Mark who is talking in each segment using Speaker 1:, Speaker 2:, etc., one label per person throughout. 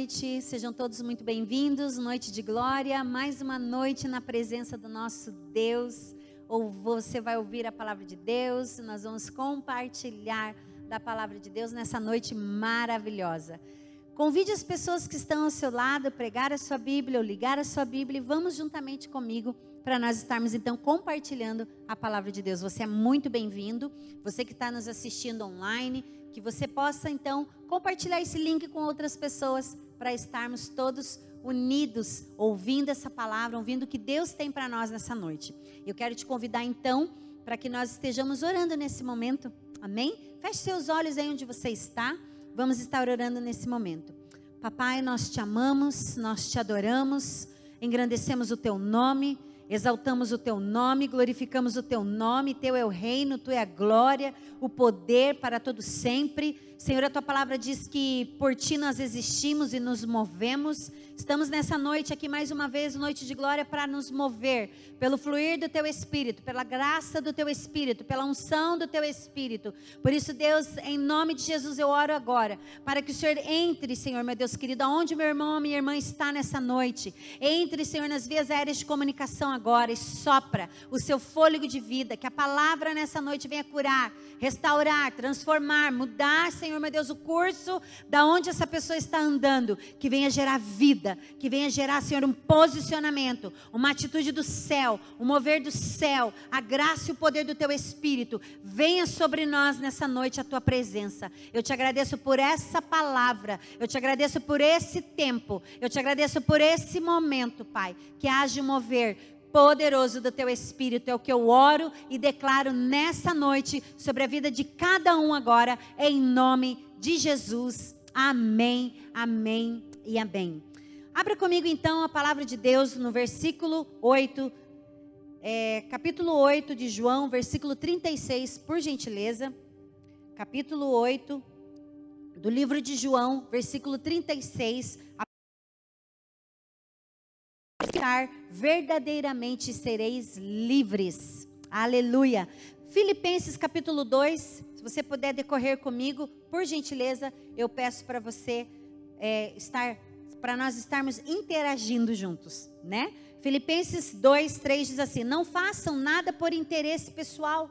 Speaker 1: noite, sejam todos muito bem-vindos. Noite de glória, mais uma noite na presença do nosso Deus. Ou você vai ouvir a palavra de Deus, nós vamos compartilhar da palavra de Deus nessa noite maravilhosa. Convide as pessoas que estão ao seu lado a pregar a sua Bíblia ou ligar a sua Bíblia e vamos juntamente comigo para nós estarmos então compartilhando a palavra de Deus. Você é muito bem-vindo. Você que está nos assistindo online, que você possa então compartilhar esse link com outras pessoas para estarmos todos unidos, ouvindo essa palavra, ouvindo o que Deus tem para nós nessa noite. Eu quero te convidar então para que nós estejamos orando nesse momento. Amém? Feche seus olhos aí onde você está. Vamos estar orando nesse momento. Papai, nós te amamos, nós te adoramos, engrandecemos o teu nome exaltamos o teu nome, glorificamos o teu nome, teu é o reino, tu é a glória, o poder para todo sempre. Senhor, a tua palavra diz que por ti nós existimos e nos movemos. Estamos nessa noite aqui mais uma vez, noite de glória, para nos mover pelo fluir do teu espírito, pela graça do teu espírito, pela unção do teu espírito. Por isso, Deus, em nome de Jesus, eu oro agora, para que o Senhor entre, Senhor, meu Deus querido, aonde meu irmão, minha irmã está nessa noite. Entre, Senhor, nas vias aéreas de comunicação agora e sopra o seu fôlego de vida, que a palavra nessa noite venha curar, restaurar, transformar, mudar, Senhor, meu Deus, o curso da onde essa pessoa está andando, que venha gerar vida vida, que venha gerar, Senhor, um posicionamento, uma atitude do céu, um mover do céu, a graça e o poder do teu Espírito. Venha sobre nós nessa noite a tua presença. Eu te agradeço por essa palavra, eu te agradeço por esse tempo, eu te agradeço por esse momento, Pai, que haja um mover poderoso do teu Espírito. É o que eu oro e declaro nessa noite sobre a vida de cada um agora, em nome de Jesus. Amém, amém e amém. Abra comigo então a palavra de Deus no versículo 8, é, capítulo 8 de João, versículo 36, por gentileza. Capítulo 8 do livro de João, versículo 36. Verdadeiramente sereis livres. Aleluia. Filipenses capítulo 2, se você puder decorrer comigo, por gentileza, eu peço para você é, estar para nós estarmos interagindo juntos, né? Filipenses 2, 3 diz assim: Não façam nada por interesse pessoal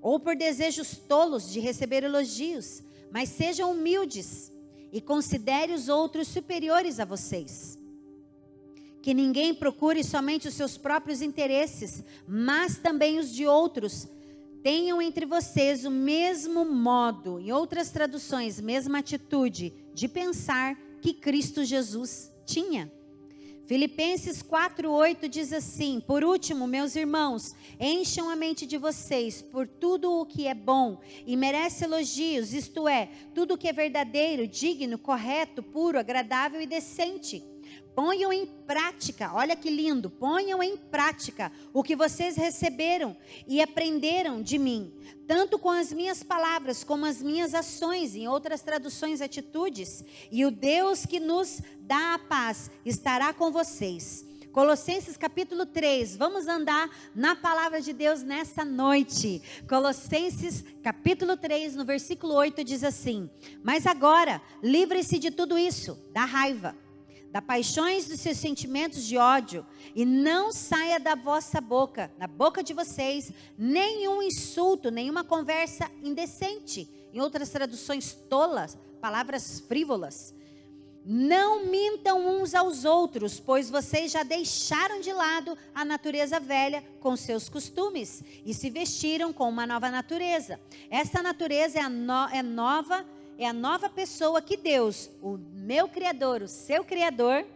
Speaker 1: ou por desejos tolos de receber elogios, mas sejam humildes e considere os outros superiores a vocês. Que ninguém procure somente os seus próprios interesses, mas também os de outros. Tenham entre vocês o mesmo modo, em outras traduções, mesma atitude de pensar que Cristo Jesus tinha. Filipenses 4:8 diz assim: Por último, meus irmãos, encham a mente de vocês por tudo o que é bom e merece elogios, isto é, tudo o que é verdadeiro, digno, correto, puro, agradável e decente. Ponham em prática, olha que lindo, ponham em prática o que vocês receberam e aprenderam de mim, tanto com as minhas palavras como as minhas ações, em outras traduções, atitudes, e o Deus que nos dá a paz estará com vocês. Colossenses capítulo 3, vamos andar na palavra de Deus nessa noite. Colossenses capítulo 3, no versículo 8 diz assim: Mas agora, livre-se de tudo isso, da raiva da paixões dos seus sentimentos de ódio, e não saia da vossa boca, na boca de vocês, nenhum insulto, nenhuma conversa indecente. Em outras traduções tolas, palavras frívolas. Não mintam uns aos outros, pois vocês já deixaram de lado a natureza velha com seus costumes e se vestiram com uma nova natureza. Essa natureza é, no, é nova é a nova pessoa que Deus, o meu Criador, o seu Criador,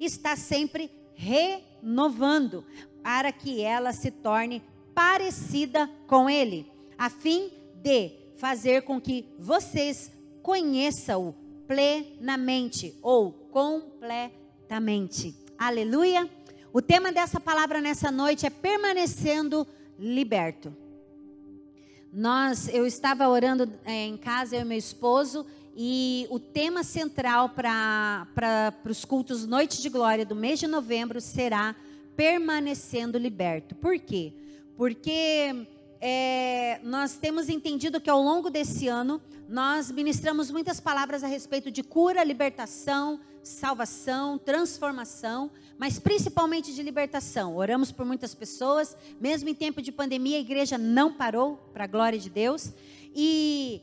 Speaker 1: está sempre renovando para que ela se torne parecida com Ele, a fim de fazer com que vocês conheçam-o plenamente ou completamente. Aleluia! O tema dessa palavra nessa noite é permanecendo liberto. Nós, eu estava orando é, em casa, eu e meu esposo, e o tema central para os cultos Noite de Glória do mês de novembro será permanecendo liberto. Por quê? Porque é, nós temos entendido que ao longo desse ano nós ministramos muitas palavras a respeito de cura, libertação, salvação, transformação, mas principalmente de libertação. Oramos por muitas pessoas, mesmo em tempo de pandemia, a igreja não parou, para a glória de Deus. E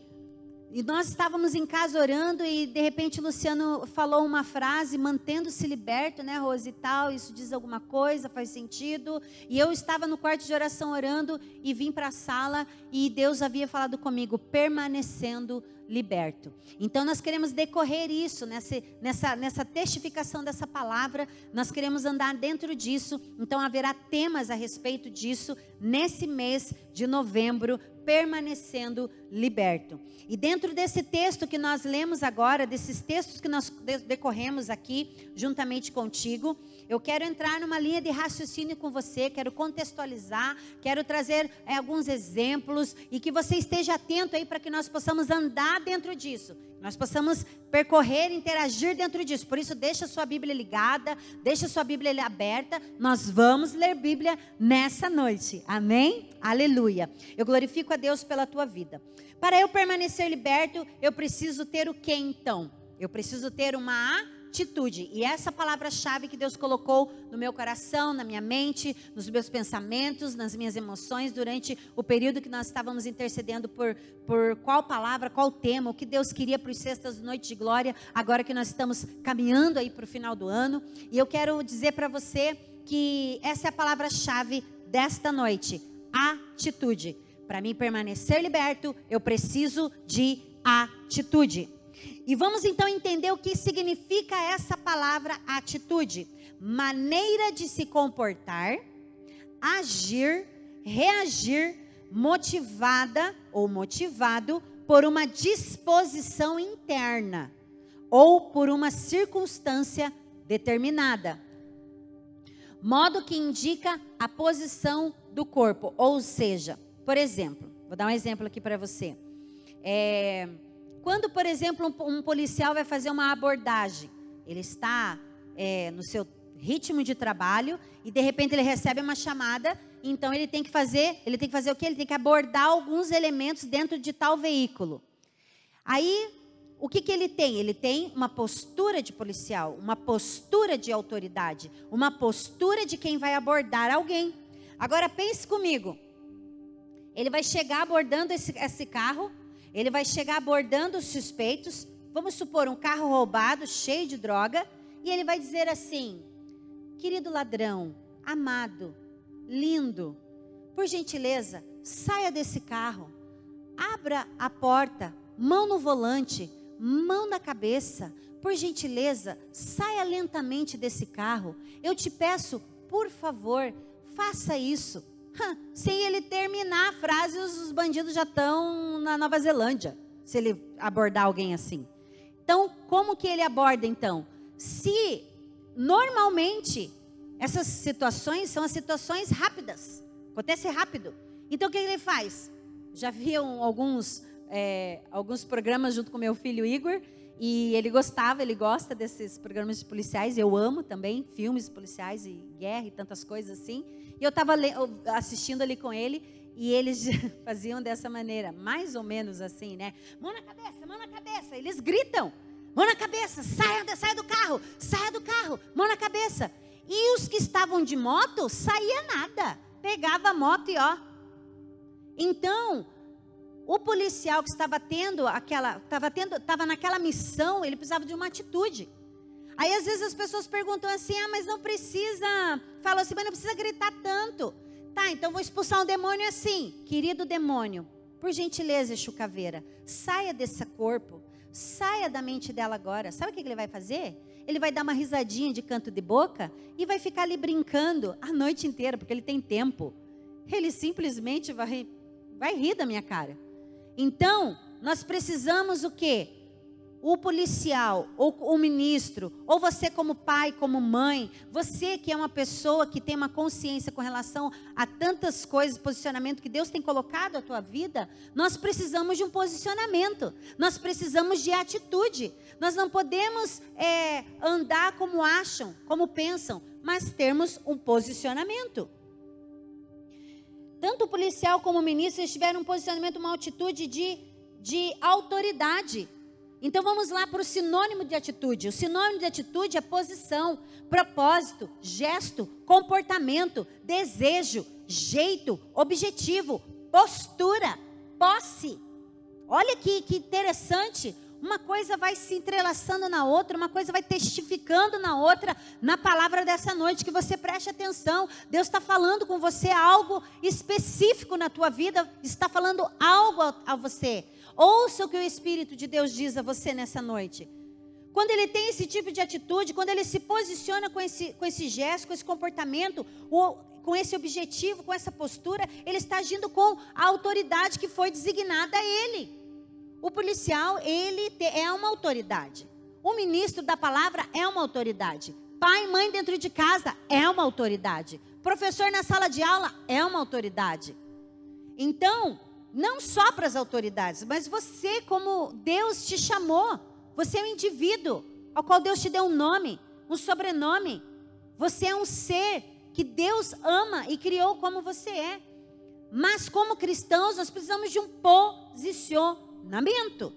Speaker 1: e nós estávamos em casa orando e de repente o Luciano falou uma frase, mantendo-se liberto, né, Rose e tal, isso diz alguma coisa, faz sentido. E eu estava no quarto de oração orando e vim para a sala e Deus havia falado comigo, permanecendo liberto. Então nós queremos decorrer isso, nessa, nessa, nessa testificação dessa palavra, nós queremos andar dentro disso. Então haverá temas a respeito disso nesse mês de novembro, permanecendo liberto. E dentro desse texto que nós lemos agora, desses textos que nós decorremos aqui, juntamente contigo, eu quero entrar numa linha de raciocínio com você, quero contextualizar, quero trazer é, alguns exemplos e que você esteja atento aí para que nós possamos andar dentro disso, nós possamos percorrer, interagir dentro disso. Por isso, deixa sua Bíblia ligada, deixa sua Bíblia aberta. Nós vamos ler Bíblia nessa noite. Amém? Aleluia. Eu glorifico a Deus pela tua vida. Para eu permanecer liberto, eu preciso ter o que então? Eu preciso ter uma atitude. E essa palavra-chave que Deus colocou no meu coração, na minha mente, nos meus pensamentos, nas minhas emoções, durante o período que nós estávamos intercedendo por, por qual palavra, qual tema, o que Deus queria para os Sextas Noite de Glória, agora que nós estamos caminhando aí para o final do ano. E eu quero dizer para você que essa é a palavra-chave desta noite: atitude. Para mim permanecer liberto, eu preciso de atitude. E vamos então entender o que significa essa palavra atitude: maneira de se comportar, agir, reagir, motivada ou motivado por uma disposição interna ou por uma circunstância determinada. Modo que indica a posição do corpo, ou seja, por exemplo, vou dar um exemplo aqui para você. É, quando, por exemplo, um, um, policial vai fazer uma abordagem, ele está é, no seu ritmo de trabalho e de repente ele recebe uma chamada, então ele tem que fazer, ele tem que fazer o que? Ele tem que abordar alguns elementos dentro de tal veículo. Aí, o que, que ele tem? Ele tem uma postura de policial, uma postura de autoridade, uma postura de quem vai abordar alguém. Agora pense comigo. Ele vai chegar abordando esse, esse carro ele vai chegar abordando os suspeitos, vamos supor um carro roubado, cheio de droga, e ele vai dizer assim: Querido ladrão, amado, lindo, por gentileza, saia desse carro, abra a porta, mão no volante, mão na cabeça, por gentileza, saia lentamente desse carro. Eu te peço, por favor, faça isso. Sem ele terminar a frase, os bandidos já estão na Nova Zelândia, se ele abordar alguém assim. Então, como que ele aborda então? Se normalmente essas situações são as situações rápidas, acontece rápido. Então, o que ele faz? Já viam alguns é, alguns programas junto com meu filho Igor e ele gostava, ele gosta desses programas de policiais. Eu amo também filmes policiais e guerra e tantas coisas assim. E eu estava assistindo ali com ele e eles faziam dessa maneira, mais ou menos assim, né? Mão na cabeça, mão na cabeça. Eles gritam, mão na cabeça, saia, saia do carro, saia do carro, mão na cabeça. E os que estavam de moto, saía nada. Pegava a moto e ó. Então, o policial que estava tendo aquela, estava tendo, estava naquela missão, ele precisava de uma atitude. Aí às vezes as pessoas perguntam assim: ah, mas não precisa. Falam assim, mas não precisa gritar tanto. Tá, então vou expulsar um demônio assim. Querido demônio, por gentileza, chucaveira, saia desse corpo. Saia da mente dela agora. Sabe o que ele vai fazer? Ele vai dar uma risadinha de canto de boca e vai ficar ali brincando a noite inteira, porque ele tem tempo. Ele simplesmente vai, vai rir da minha cara. Então, nós precisamos o quê? O policial, ou o ministro, ou você como pai, como mãe, você que é uma pessoa que tem uma consciência com relação a tantas coisas, posicionamento que Deus tem colocado na tua vida, nós precisamos de um posicionamento, nós precisamos de atitude. Nós não podemos é, andar como acham, como pensam, mas termos um posicionamento. tanto o policial como o ministro tiveram um posicionamento, uma atitude de, de autoridade. Então vamos lá para o sinônimo de atitude. O sinônimo de atitude é posição, propósito, gesto, comportamento, desejo, jeito, objetivo, postura, posse. Olha que, que interessante. Uma coisa vai se entrelaçando na outra, uma coisa vai testificando na outra, na palavra dessa noite, que você preste atenção. Deus está falando com você algo específico na tua vida, está falando algo a, a você. Ouça o que o Espírito de Deus diz a você nessa noite. Quando ele tem esse tipo de atitude, quando ele se posiciona com esse, com esse gesto, com esse comportamento, com esse objetivo, com essa postura, ele está agindo com a autoridade que foi designada a ele. O policial, ele é uma autoridade. O ministro da palavra é uma autoridade. Pai e mãe dentro de casa é uma autoridade. Professor na sala de aula é uma autoridade. Então, não só para as autoridades, mas você, como Deus te chamou, você é um indivíduo ao qual Deus te deu um nome, um sobrenome. Você é um ser que Deus ama e criou como você é. Mas como cristãos, nós precisamos de um posicionamento.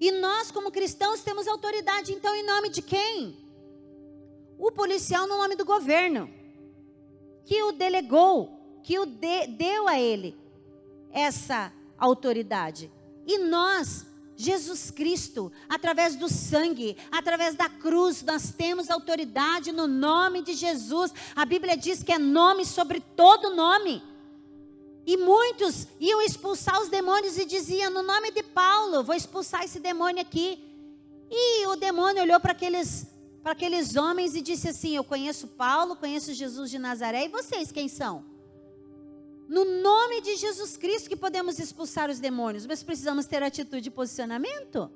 Speaker 1: E nós, como cristãos, temos autoridade, então, em nome de quem? O policial, no nome do governo, que o delegou, que o de, deu a ele essa autoridade. E nós, Jesus Cristo, através do sangue, através da cruz, nós temos autoridade no nome de Jesus. A Bíblia diz que é nome sobre todo nome. E muitos iam expulsar os demônios e diziam: No nome de Paulo, vou expulsar esse demônio aqui. E o demônio olhou para aqueles, para aqueles homens e disse assim: Eu conheço Paulo, conheço Jesus de Nazaré, e vocês quem são? No nome de Jesus Cristo que podemos expulsar os demônios, mas precisamos ter atitude e posicionamento.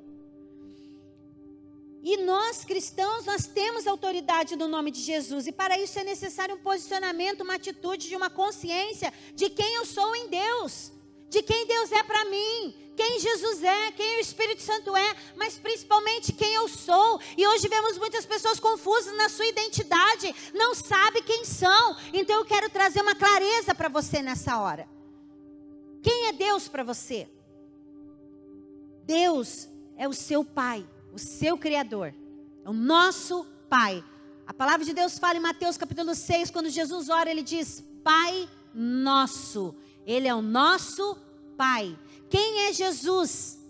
Speaker 1: E nós cristãos, nós temos autoridade no nome de Jesus, e para isso é necessário um posicionamento, uma atitude de uma consciência de quem eu sou em Deus, de quem Deus é para mim, quem Jesus é, quem o Espírito Santo é, mas principalmente quem eu sou. E hoje vemos muitas pessoas confusas na sua identidade, não sabe quem são. Então eu quero trazer uma clareza para você nessa hora. Quem é Deus para você? Deus é o seu Pai, o seu Criador, é o nosso Pai. A palavra de Deus fala em Mateus capítulo 6, quando Jesus ora, ele diz: Pai nosso. Ele é o nosso Pai. Quem é Jesus?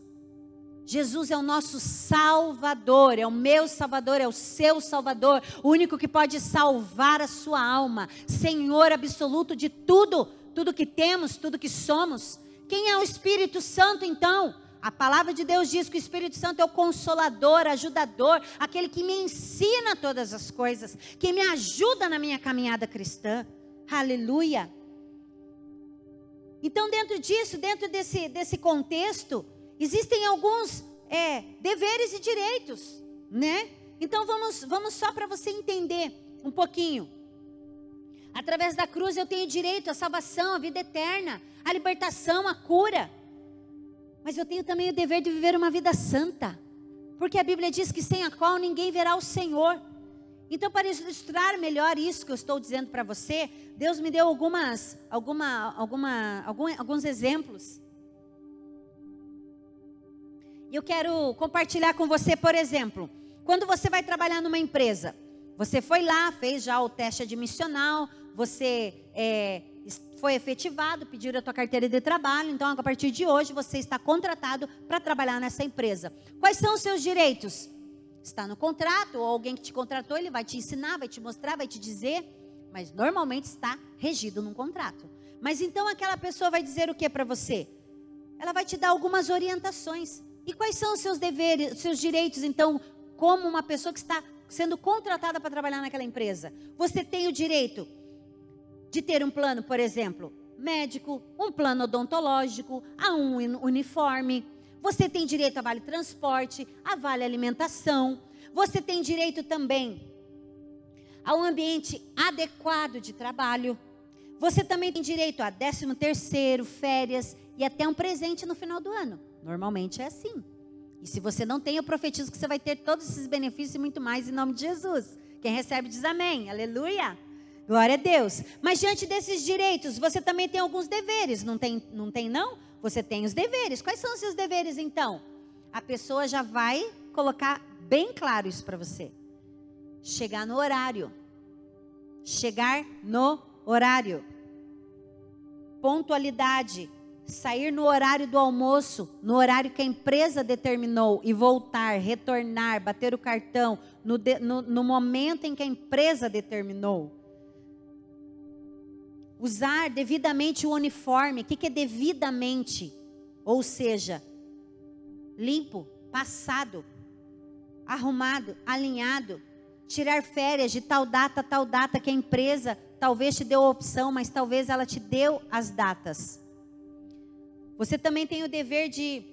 Speaker 1: Jesus é o nosso Salvador, é o meu Salvador, é o seu Salvador, o único que pode salvar a sua alma, Senhor absoluto de tudo, tudo que temos, tudo que somos. Quem é o Espírito Santo então? A palavra de Deus diz que o Espírito Santo é o consolador, ajudador, aquele que me ensina todas as coisas, que me ajuda na minha caminhada cristã. Aleluia. Então, dentro disso, dentro desse, desse contexto, existem alguns é, deveres e direitos, né? Então, vamos, vamos só para você entender um pouquinho. Através da cruz eu tenho direito à salvação, à vida eterna, à libertação, à cura. Mas eu tenho também o dever de viver uma vida santa. Porque a Bíblia diz que sem a qual ninguém verá o Senhor. Então, para ilustrar melhor isso que eu estou dizendo para você, Deus me deu algumas, alguma, alguma, algum, alguns exemplos. E eu quero compartilhar com você, por exemplo, quando você vai trabalhar numa empresa, você foi lá, fez já o teste admissional, você é, foi efetivado, pediram a tua carteira de trabalho, então a partir de hoje você está contratado para trabalhar nessa empresa. Quais são os seus direitos? Está no contrato, ou alguém que te contratou, ele vai te ensinar, vai te mostrar, vai te dizer, mas normalmente está regido num contrato. Mas então aquela pessoa vai dizer o que para você? Ela vai te dar algumas orientações. E quais são os seus deveres, os seus direitos, então, como uma pessoa que está sendo contratada para trabalhar naquela empresa? Você tem o direito de ter um plano, por exemplo, médico, um plano odontológico, a um uniforme, você tem direito a vale transporte, a vale alimentação. Você tem direito também a um ambiente adequado de trabalho. Você também tem direito a 13 terceiro, férias e até um presente no final do ano. Normalmente é assim. E se você não tem, eu profetizo que você vai ter todos esses benefícios e muito mais em nome de Jesus. Quem recebe diz amém. Aleluia. Glória a Deus. Mas diante desses direitos, você também tem alguns deveres, não tem, não tem não? Você tem os deveres. Quais são os seus deveres então? A pessoa já vai colocar bem claro isso para você. Chegar no horário. Chegar no horário. Pontualidade. Sair no horário do almoço, no horário que a empresa determinou, e voltar, retornar, bater o cartão, no, de, no, no momento em que a empresa determinou usar devidamente o uniforme. O que, que é devidamente? Ou seja, limpo, passado, arrumado, alinhado. Tirar férias de tal data tal data que a empresa talvez te deu a opção, mas talvez ela te deu as datas. Você também tem o dever de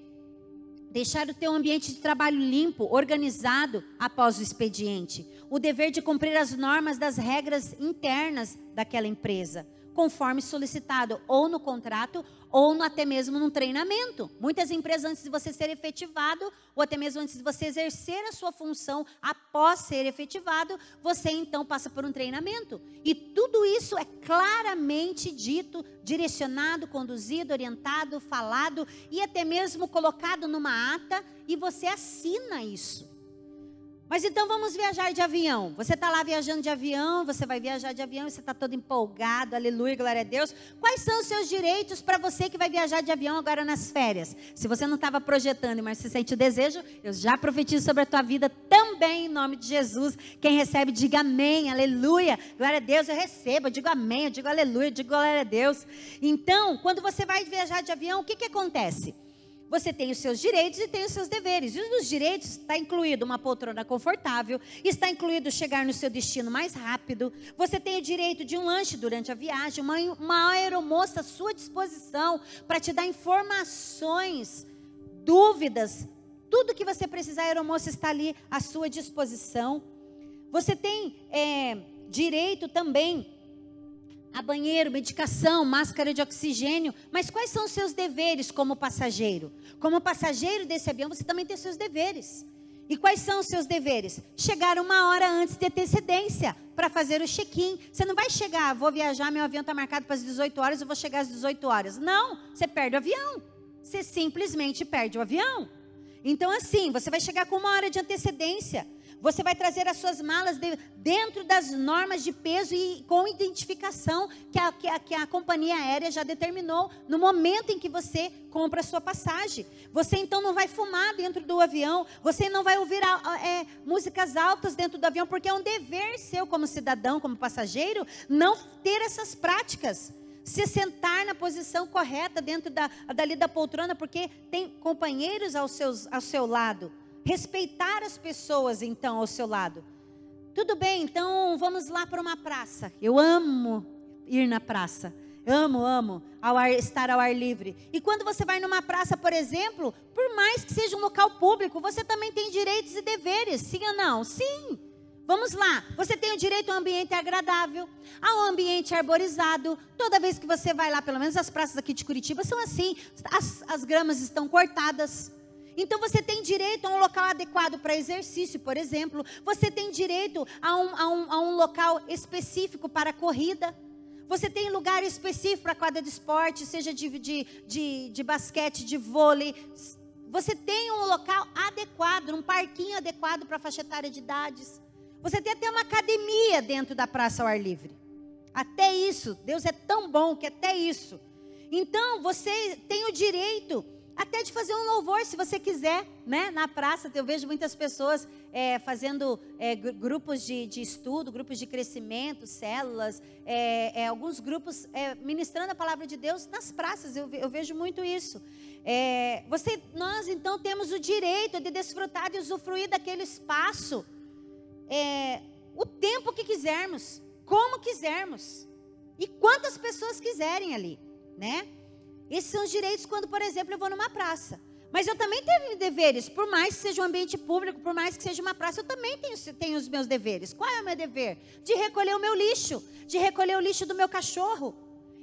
Speaker 1: deixar o teu ambiente de trabalho limpo, organizado após o expediente. O dever de cumprir as normas das regras internas daquela empresa conforme solicitado ou no contrato ou no, até mesmo num treinamento. Muitas empresas, antes de você ser efetivado, ou até mesmo antes de você exercer a sua função após ser efetivado, você então passa por um treinamento. E tudo isso é claramente dito, direcionado, conduzido, orientado, falado e até mesmo colocado numa ata, e você assina isso. Mas então vamos viajar de avião. Você está lá viajando de avião, você vai viajar de avião você está todo empolgado, aleluia, glória a Deus. Quais são os seus direitos para você que vai viajar de avião agora nas férias? Se você não estava projetando, mas se sente o desejo, eu já profetizo sobre a tua vida também, em nome de Jesus. Quem recebe, diga amém, aleluia, glória a Deus, eu recebo, eu digo amém, eu digo aleluia, eu digo glória a Deus. Então, quando você vai viajar de avião, o que, que acontece? Você tem os seus direitos e tem os seus deveres. E nos direitos está incluído uma poltrona confortável, está incluído chegar no seu destino mais rápido. Você tem o direito de um lanche durante a viagem, uma, uma aeromoça à sua disposição para te dar informações, dúvidas, tudo que você precisar, a aeromoça está ali à sua disposição. Você tem é, direito também a banheiro, medicação, máscara de oxigênio. Mas quais são os seus deveres como passageiro? Como passageiro desse avião, você também tem seus deveres. E quais são os seus deveres? Chegar uma hora antes de antecedência para fazer o check-in. Você não vai chegar, vou viajar, meu avião está marcado para as 18 horas, eu vou chegar às 18 horas. Não, você perde o avião. Você simplesmente perde o avião. Então, assim, você vai chegar com uma hora de antecedência. Você vai trazer as suas malas de, dentro das normas de peso e com identificação que a, que, a, que a companhia aérea já determinou no momento em que você compra a sua passagem. Você então não vai fumar dentro do avião, você não vai ouvir é, músicas altas dentro do avião, porque é um dever seu como cidadão, como passageiro, não ter essas práticas se sentar na posição correta dentro da, dali da poltrona, porque tem companheiros ao, seus, ao seu lado. Respeitar as pessoas, então, ao seu lado. Tudo bem, então vamos lá para uma praça. Eu amo ir na praça. Amo, amo ao ar, estar ao ar livre. E quando você vai numa praça, por exemplo, por mais que seja um local público, você também tem direitos e deveres, sim ou não? Sim. Vamos lá, você tem o direito a um ambiente agradável, a um ambiente arborizado. Toda vez que você vai lá, pelo menos as praças aqui de Curitiba são assim, as, as gramas estão cortadas. Então você tem direito a um local adequado para exercício, por exemplo. Você tem direito a um, a um, a um local específico para corrida. Você tem lugar específico para quadra de esporte, seja de, de, de, de basquete, de vôlei. Você tem um local adequado, um parquinho adequado para a faixa etária de idades. Você tem até uma academia dentro da praça ao ar livre. Até isso, Deus é tão bom que até isso. Então, você tem o direito até de fazer um louvor, se você quiser, né? Na praça, eu vejo muitas pessoas é, fazendo é, grupos de, de, estudo, grupos de crescimento, células, é, é alguns grupos é, ministrando a palavra de Deus nas praças. Eu, eu vejo muito isso. É, você, nós então temos o direito de desfrutar e usufruir daquele espaço, o tempo que quisermos, como quisermos e quantas pessoas quiserem ali, né? Esses são os direitos quando, por exemplo, eu vou numa praça. Mas eu também tenho deveres, por mais que seja um ambiente público, por mais que seja uma praça, eu também tenho, tenho os meus deveres. Qual é o meu dever? De recolher o meu lixo, de recolher o lixo do meu cachorro.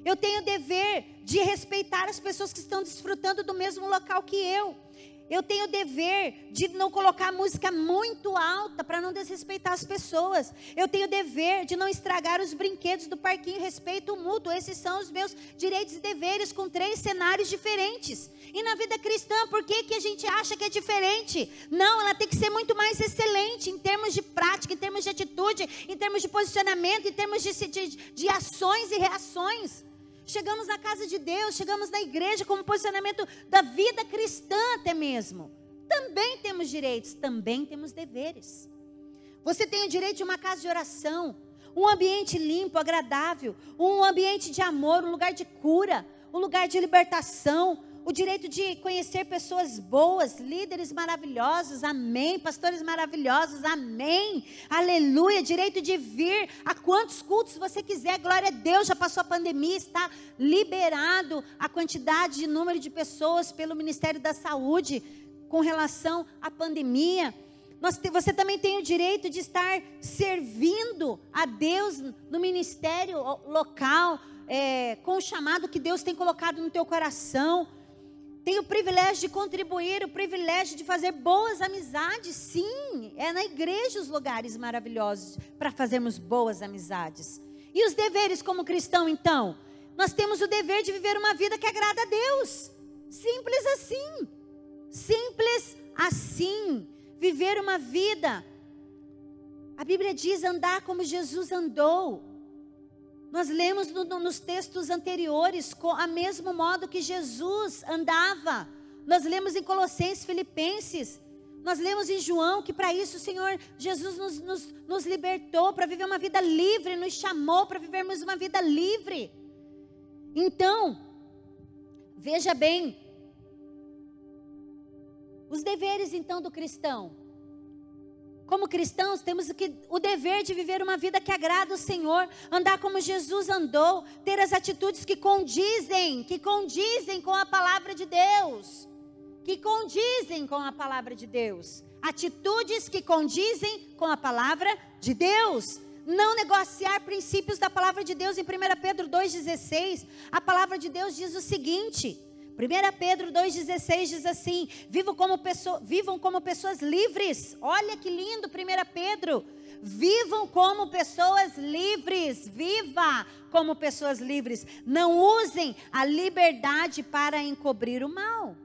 Speaker 1: Eu tenho o dever de respeitar as pessoas que estão desfrutando do mesmo local que eu. Eu tenho o dever de não colocar música muito alta para não desrespeitar as pessoas. Eu tenho o dever de não estragar os brinquedos do parquinho respeito mútuo. Esses são os meus direitos e deveres com três cenários diferentes. E na vida cristã, por que, que a gente acha que é diferente? Não, ela tem que ser muito mais excelente em termos de prática, em termos de atitude, em termos de posicionamento, em termos de, de, de ações e reações. Chegamos na casa de Deus, chegamos na igreja como posicionamento da vida cristã até mesmo. Também temos direitos, também temos deveres. Você tem o direito de uma casa de oração, um ambiente limpo, agradável, um ambiente de amor, um lugar de cura, um lugar de libertação, o direito de conhecer pessoas boas, líderes maravilhosos, amém, pastores maravilhosos, amém, aleluia, direito de vir a quantos cultos você quiser, glória a Deus, já passou a pandemia, está liberado a quantidade de número de pessoas pelo Ministério da Saúde com relação à pandemia. Você também tem o direito de estar servindo a Deus no ministério local, é, com o chamado que Deus tem colocado no teu coração tem o privilégio de contribuir, o privilégio de fazer boas amizades. Sim, é na igreja os lugares maravilhosos para fazermos boas amizades. E os deveres como cristão, então? Nós temos o dever de viver uma vida que agrada a Deus. Simples assim. Simples assim. Viver uma vida. A Bíblia diz andar como Jesus andou. Nós lemos no, no, nos textos anteriores, com a mesmo modo que Jesus andava. Nós lemos em Colossenses, Filipenses. Nós lemos em João que para isso o Senhor Jesus nos, nos, nos libertou, para viver uma vida livre, nos chamou para vivermos uma vida livre. Então, veja bem, os deveres então do cristão. Como cristãos, temos o dever de viver uma vida que agrada o Senhor, andar como Jesus andou, ter as atitudes que condizem, que condizem com a palavra de Deus. Que condizem com a palavra de Deus. Atitudes que condizem com a palavra de Deus. Não negociar princípios da palavra de Deus. Em 1 Pedro 2,16, a palavra de Deus diz o seguinte: 1 Pedro 2,16 diz assim: vivam como, pessoa, vivam como pessoas livres. Olha que lindo, 1 Pedro. Vivam como pessoas livres. Viva como pessoas livres. Não usem a liberdade para encobrir o mal.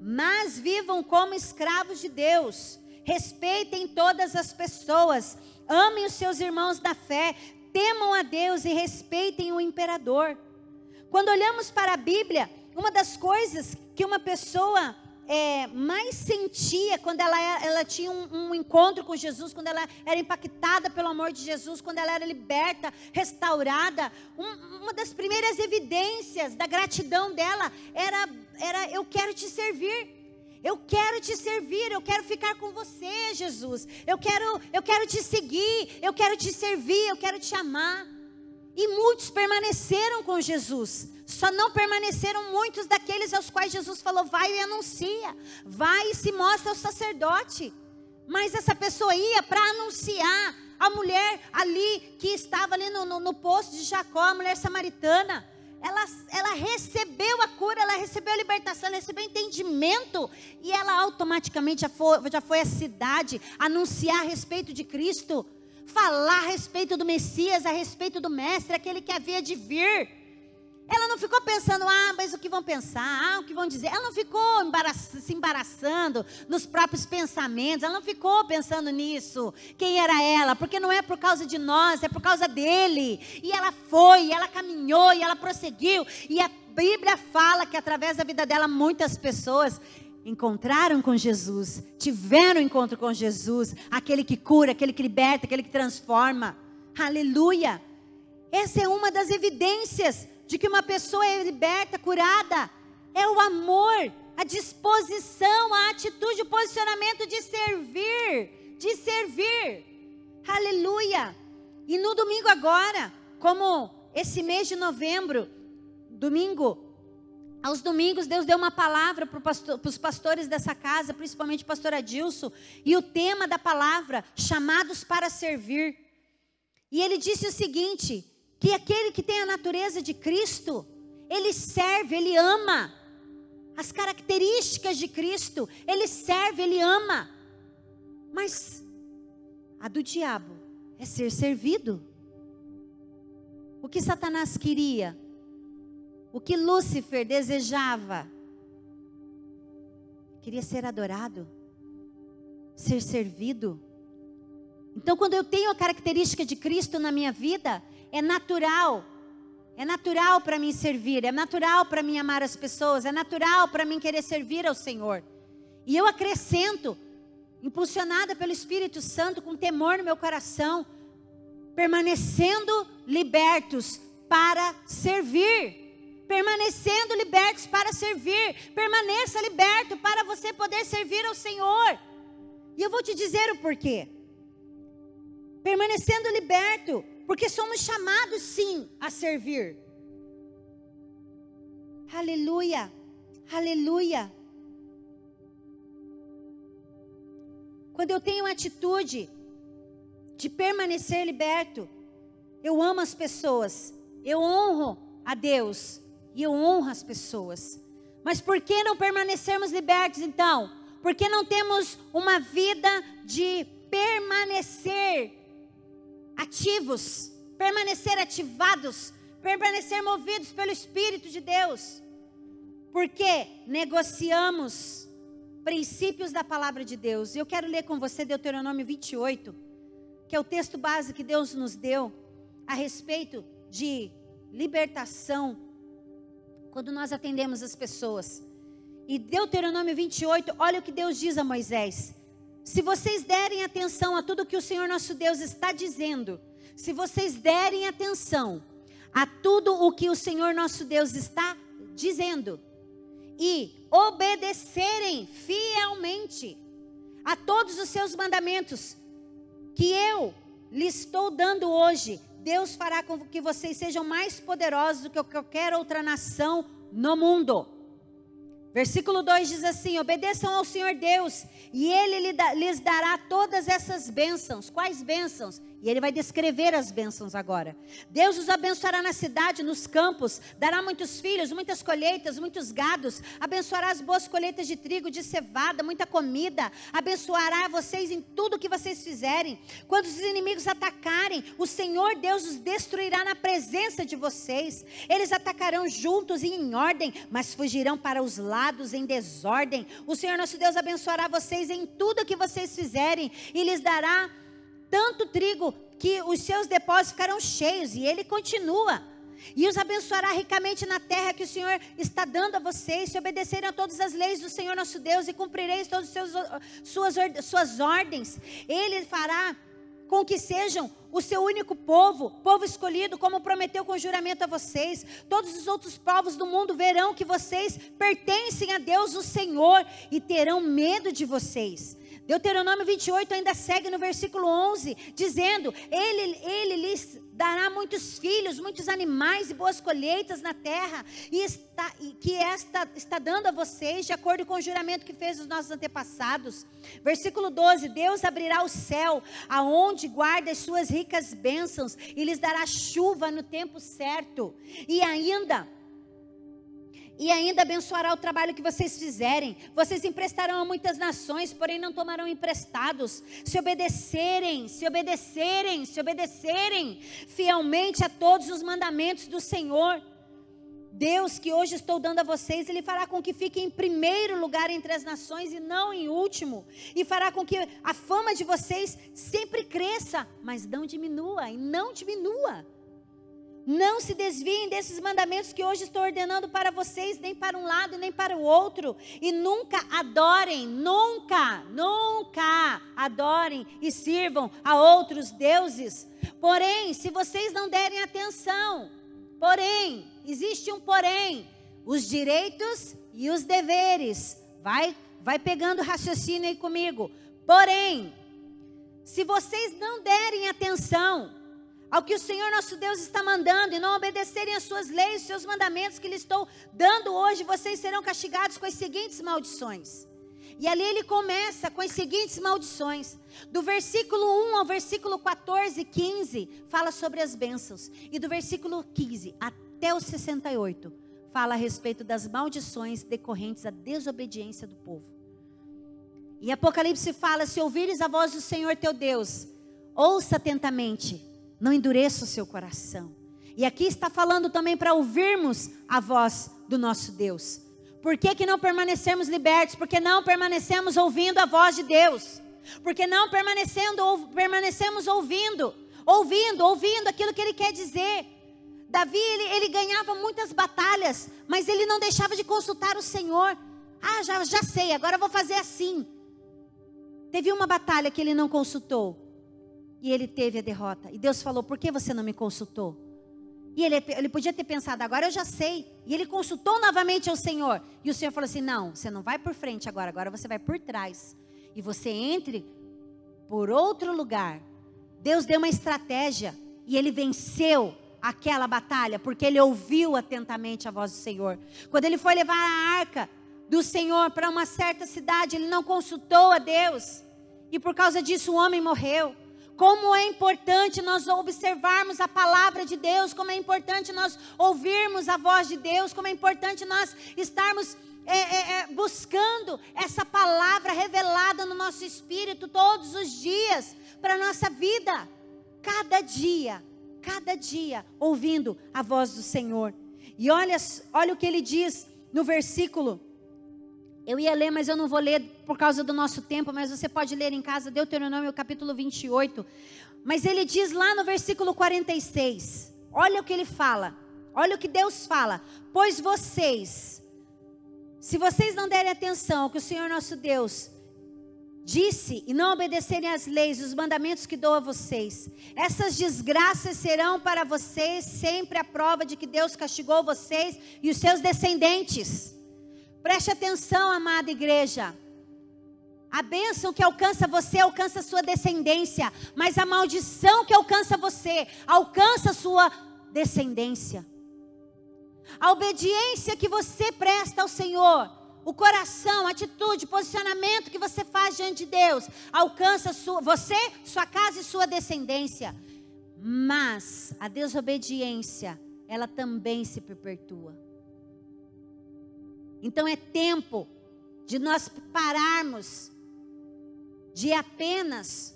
Speaker 1: Mas vivam como escravos de Deus. Respeitem todas as pessoas. Amem os seus irmãos da fé. Temam a Deus e respeitem o imperador. Quando olhamos para a Bíblia, uma das coisas que uma pessoa é, mais sentia quando ela, ela tinha um, um, encontro com Jesus, quando ela era impactada pelo amor de Jesus, quando ela era liberta, restaurada, um, uma das primeiras evidências da gratidão dela era, era: Eu quero te servir. Eu quero te servir, eu quero ficar com você, Jesus. Eu quero, eu quero te seguir, eu quero te servir, eu quero te amar. E muitos permaneceram com Jesus. Só não permaneceram muitos daqueles aos quais Jesus falou: vai e anuncia, vai e se mostra ao sacerdote. Mas essa pessoa ia para anunciar a mulher ali que estava ali no, no, no poço de Jacó, a mulher samaritana. Ela, ela recebeu a cura, ela recebeu a libertação, ela recebeu entendimento e ela automaticamente já foi, já foi à cidade anunciar a respeito de Cristo falar a respeito do Messias, a respeito do Mestre, aquele que havia de vir. Ela não ficou pensando, ah, mas o que vão pensar, ah, o que vão dizer. Ela não ficou embaraç se embaraçando nos próprios pensamentos, ela não ficou pensando nisso. Quem era ela? Porque não é por causa de nós, é por causa dele. E ela foi, e ela caminhou, e ela prosseguiu. E a Bíblia fala que através da vida dela, muitas pessoas encontraram com Jesus, tiveram encontro com Jesus, aquele que cura, aquele que liberta, aquele que transforma. Aleluia! Essa é uma das evidências de que uma pessoa é liberta, curada. É o amor, a disposição, a atitude, o posicionamento de servir, de servir. Aleluia! E no domingo agora, como esse mês de novembro, domingo aos domingos, Deus deu uma palavra para pastor, os pastores dessa casa, principalmente o pastor Adilson, e o tema da palavra, chamados para servir. E ele disse o seguinte: que aquele que tem a natureza de Cristo, ele serve, ele ama. as características de Cristo. Ele serve, ele ama. Mas a do diabo é ser servido. O que Satanás queria, o que Lúcifer desejava, queria ser adorado, ser servido. Então, quando eu tenho a característica de Cristo na minha vida, é natural é natural para mim servir, é natural para mim amar as pessoas, é natural para mim querer servir ao Senhor. E eu acrescento, impulsionada pelo Espírito Santo, com temor no meu coração, permanecendo libertos para servir. Permanecendo libertos para servir. Permaneça liberto para você poder servir ao Senhor. E eu vou te dizer o porquê. Permanecendo liberto, porque somos chamados sim a servir. Aleluia, aleluia. Quando eu tenho atitude de permanecer liberto, eu amo as pessoas, eu honro a Deus e eu honro as pessoas. Mas por que não permanecermos libertos então? Porque não temos uma vida de permanecer ativos, permanecer ativados, permanecer movidos pelo Espírito de Deus. Porque negociamos princípios da palavra de Deus. E eu quero ler com você Deuteronômio 28, que é o texto base que Deus nos deu a respeito de libertação quando nós atendemos as pessoas. E Deuteronômio 28, olha o que Deus diz a Moisés: se vocês derem atenção a tudo que o Senhor nosso Deus está dizendo, se vocês derem atenção a tudo o que o Senhor nosso Deus está dizendo e obedecerem fielmente a todos os seus mandamentos que eu lhes estou dando hoje, Deus fará com que vocês sejam mais poderosos do que qualquer outra nação no mundo. Versículo 2 diz assim: Obedeçam ao Senhor Deus, e Ele lhes dará todas essas bênçãos. Quais bênçãos? E ele vai descrever as bênçãos agora. Deus os abençoará na cidade, nos campos, dará muitos filhos, muitas colheitas, muitos gados, abençoará as boas colheitas de trigo, de cevada, muita comida, abençoará vocês em tudo que vocês fizerem. Quando os inimigos atacarem, o Senhor Deus os destruirá na presença de vocês. Eles atacarão juntos e em ordem, mas fugirão para os lados em desordem. O Senhor nosso Deus abençoará vocês em tudo que vocês fizerem e lhes dará tanto trigo que os seus depósitos ficarão cheios, e ele continua. E os abençoará ricamente na terra que o Senhor está dando a vocês, se obedecerem a todas as leis do Senhor nosso Deus e cumprireis todas as suas, suas ordens. Ele fará com que sejam o seu único povo, povo escolhido, como prometeu com juramento a vocês. Todos os outros povos do mundo verão que vocês pertencem a Deus, o Senhor, e terão medo de vocês. Deuteronômio 28 ainda segue no versículo 11, dizendo: Ele, ele lhes dará muitos filhos, muitos animais e boas colheitas na terra, e, está, e que esta está dando a vocês, de acordo com o juramento que fez os nossos antepassados. Versículo 12: Deus abrirá o céu, aonde guarda as suas ricas bênçãos, e lhes dará chuva no tempo certo. E ainda e ainda abençoará o trabalho que vocês fizerem. Vocês emprestarão a muitas nações, porém não tomarão emprestados. Se obedecerem, se obedecerem, se obedecerem fielmente a todos os mandamentos do Senhor. Deus que hoje estou dando a vocês, Ele fará com que fiquem em primeiro lugar entre as nações e não em último, e fará com que a fama de vocês sempre cresça, mas não diminua, e não diminua. Não se desviem desses mandamentos que hoje estou ordenando para vocês, nem para um lado nem para o outro. E nunca adorem, nunca, nunca adorem e sirvam a outros deuses. Porém, se vocês não derem atenção, porém, existe um porém, os direitos e os deveres. Vai, vai pegando raciocínio aí comigo. Porém, se vocês não derem atenção, ao que o Senhor nosso Deus está mandando e não obedecerem às suas leis, seus mandamentos que lhe estou dando hoje, vocês serão castigados com as seguintes maldições. E ali ele começa com as seguintes maldições. Do versículo 1 ao versículo 14, 15, fala sobre as bênçãos. E do versículo 15 até o 68, fala a respeito das maldições decorrentes da desobediência do povo. Em Apocalipse fala: se ouvires a voz do Senhor teu Deus, ouça atentamente, não endureça o seu coração. E aqui está falando também para ouvirmos a voz do nosso Deus. Por que, que não permanecemos libertos? Porque não permanecemos ouvindo a voz de Deus. Porque não permanecendo, ou, permanecemos ouvindo, ouvindo, ouvindo aquilo que Ele quer dizer. Davi, ele, ele ganhava muitas batalhas, mas ele não deixava de consultar o Senhor. Ah, já, já sei, agora vou fazer assim. Teve uma batalha que ele não consultou. E ele teve a derrota. E Deus falou: Por que você não me consultou? E ele, ele podia ter pensado: Agora eu já sei. E ele consultou novamente ao Senhor. E o Senhor falou assim: Não, você não vai por frente agora, agora você vai por trás. E você entre por outro lugar. Deus deu uma estratégia. E ele venceu aquela batalha, porque ele ouviu atentamente a voz do Senhor. Quando ele foi levar a arca, do Senhor para uma certa cidade, ele não consultou a Deus. E por causa disso o homem morreu. Como é importante nós observarmos a palavra de Deus, como é importante nós ouvirmos a voz de Deus, como é importante nós estarmos é, é, é, buscando essa palavra revelada no nosso espírito todos os dias para a nossa vida. Cada dia, cada dia, ouvindo a voz do Senhor. E olha, olha o que ele diz no versículo eu ia ler, mas eu não vou ler por causa do nosso tempo, mas você pode ler em casa, Deuteronômio capítulo 28. Mas ele diz lá no versículo 46, olha o que ele fala, olha o que Deus fala: Pois vocês, se vocês não derem atenção ao que o Senhor nosso Deus disse e não obedecerem às leis os mandamentos que dou a vocês, essas desgraças serão para vocês sempre a prova de que Deus castigou vocês e os seus descendentes. Preste atenção, amada igreja. A bênção que alcança você alcança a sua descendência, mas a maldição que alcança você alcança a sua descendência. A obediência que você presta ao Senhor, o coração, a atitude, posicionamento que você faz diante de Deus, alcança sua, você, sua casa e sua descendência. Mas a desobediência, ela também se perpetua. Então é tempo de nós pararmos de apenas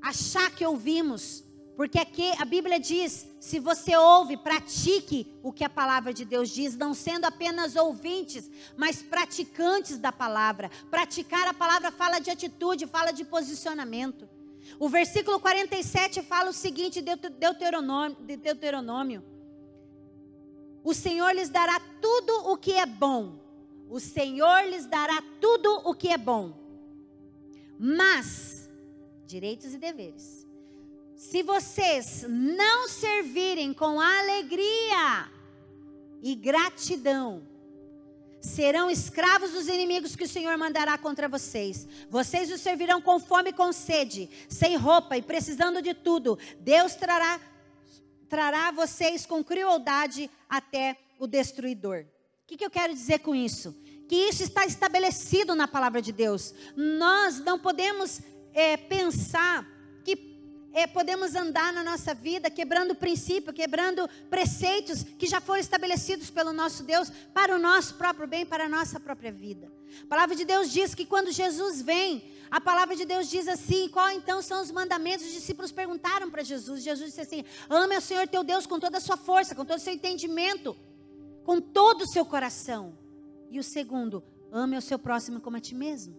Speaker 1: achar que ouvimos, porque aqui a Bíblia diz: se você ouve, pratique o que a palavra de Deus diz, não sendo apenas ouvintes, mas praticantes da palavra. Praticar a palavra fala de atitude, fala de posicionamento. O versículo 47 fala o seguinte, Deuteronômio, Deuteronômio: O Senhor lhes dará tudo o que é bom o Senhor lhes dará tudo o que é bom. Mas, direitos e deveres. Se vocês não servirem com alegria e gratidão, serão escravos dos inimigos que o Senhor mandará contra vocês. Vocês os servirão com fome e com sede, sem roupa e precisando de tudo. Deus trará trará vocês com crueldade até o destruidor que, que eu quero dizer com isso? Que isso está estabelecido na palavra de Deus. Nós não podemos é, pensar que é, podemos andar na nossa vida quebrando princípio, quebrando preceitos que já foram estabelecidos pelo nosso Deus para o nosso próprio bem, para a nossa própria vida. A palavra de Deus diz que quando Jesus vem, a palavra de Deus diz assim: qual então são os mandamentos? Os discípulos perguntaram para Jesus. Jesus disse assim: ame ao Senhor teu Deus com toda a sua força, com todo o seu entendimento com todo o seu coração. E o segundo, ame o seu próximo como a ti mesmo.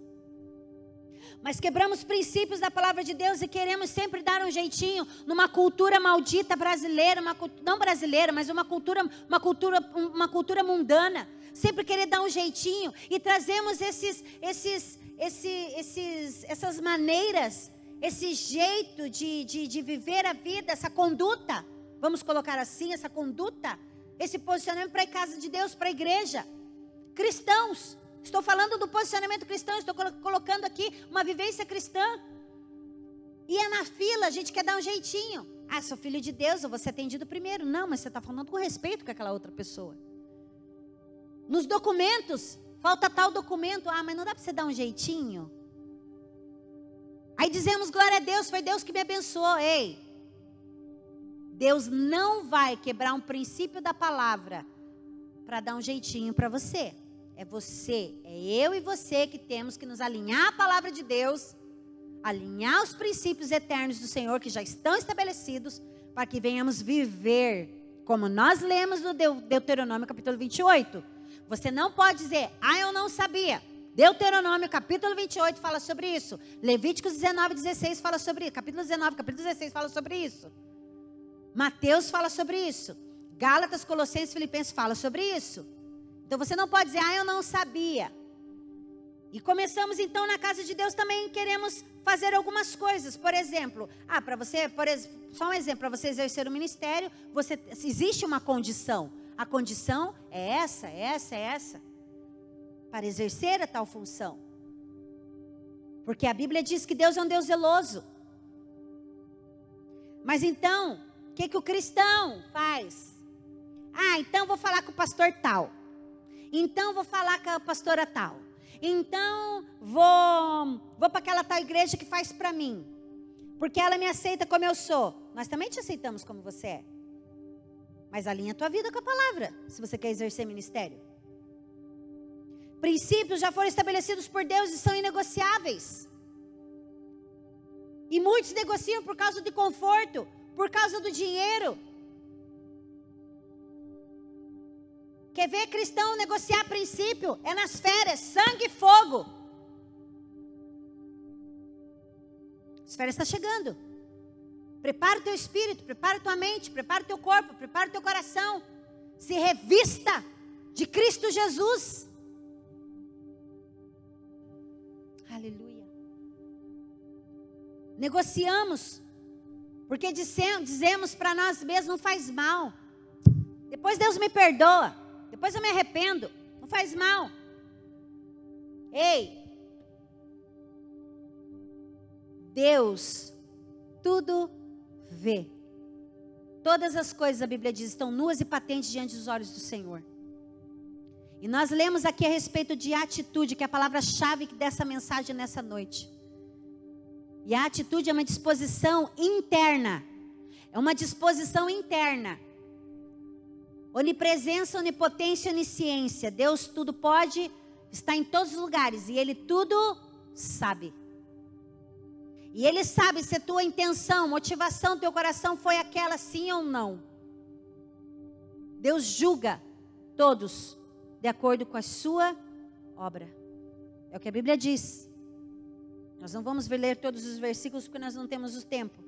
Speaker 1: Mas quebramos princípios da palavra de Deus e queremos sempre dar um jeitinho numa cultura maldita brasileira, uma, não brasileira, mas uma cultura, uma cultura, uma cultura mundana. Sempre querer dar um jeitinho e trazemos esses, esses, esses, esses, essas maneiras, esse jeito de, de, de viver a vida, essa conduta, vamos colocar assim, essa conduta esse posicionamento para a casa de Deus, para a igreja. Cristãos, estou falando do posicionamento cristão, estou colocando aqui uma vivência cristã. E é na fila, a gente quer dar um jeitinho. Ah, sou filho de Deus, eu vou ser atendido primeiro. Não, mas você está falando com respeito com aquela outra pessoa. Nos documentos, falta tal documento. Ah, mas não dá para você dar um jeitinho? Aí dizemos, glória a Deus, foi Deus que me abençoou. Ei, Deus não vai quebrar um princípio da palavra para dar um jeitinho para você. É você, é eu e você que temos que nos alinhar à palavra de Deus, alinhar os princípios eternos do Senhor que já estão estabelecidos, para que venhamos viver como nós lemos no Deuteronômio capítulo 28. Você não pode dizer, ah, eu não sabia. Deuteronômio capítulo 28 fala sobre isso. Levíticos 19, 16 fala sobre isso. Capítulo 19, capítulo 16 fala sobre isso. Mateus fala sobre isso. Gálatas, Colossenses, Filipenses fala sobre isso. Então você não pode dizer, ah, eu não sabia. E começamos então na casa de Deus também queremos fazer algumas coisas. Por exemplo, ah, para você, por só um exemplo, para você exercer o ministério, você existe uma condição. A condição é essa, é essa, é essa. Para exercer a tal função. Porque a Bíblia diz que Deus é um Deus zeloso. Mas então, que, que o cristão faz? Ah, então vou falar com o pastor tal. Então vou falar com a pastora tal. Então vou vou para aquela tal igreja que faz para mim. Porque ela me aceita como eu sou. Nós também te aceitamos como você é. Mas alinha a tua vida com a palavra, se você quer exercer ministério. Princípios já foram estabelecidos por Deus e são inegociáveis. E muitos negociam por causa de conforto, por causa do dinheiro, Quer ver cristão negociar princípio? É nas férias, sangue e fogo. As férias estão tá chegando. Prepara o teu espírito, prepara a tua mente, prepara o teu corpo, prepara o teu coração. Se revista de Cristo Jesus. Aleluia. Negociamos, porque dizemos para nós mesmos não faz mal. Depois Deus me perdoa. Depois eu me arrependo. Não faz mal. Ei. Deus tudo vê. Todas as coisas, a Bíblia diz, estão nuas e patentes diante dos olhos do Senhor. E nós lemos aqui a respeito de atitude, que é a palavra-chave dessa mensagem nessa noite. E a atitude é uma disposição interna. É uma disposição interna Onipresença, onipotência, onisciência. Deus tudo pode, está em todos os lugares e Ele tudo sabe. E Ele sabe se a tua intenção, motivação, teu coração foi aquela sim ou não. Deus julga todos de acordo com a sua obra. É o que a Bíblia diz. Nós não vamos ler todos os versículos porque nós não temos o tempo.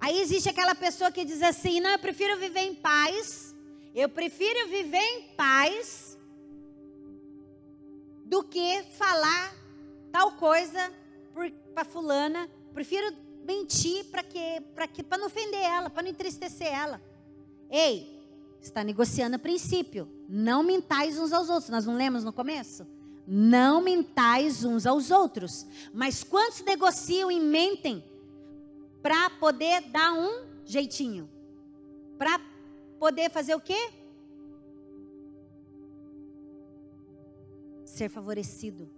Speaker 1: Aí existe aquela pessoa que diz assim: não, eu prefiro viver em paz eu prefiro viver em paz do que falar tal coisa para fulana. Prefiro mentir para que para que para não ofender ela, para não entristecer ela. Ei, está negociando a princípio. Não mentais uns aos outros. Nós não lemos no começo? Não mentais uns aos outros. Mas quantos negociam e mentem para poder dar um jeitinho? Para poder fazer o quê? Ser favorecido.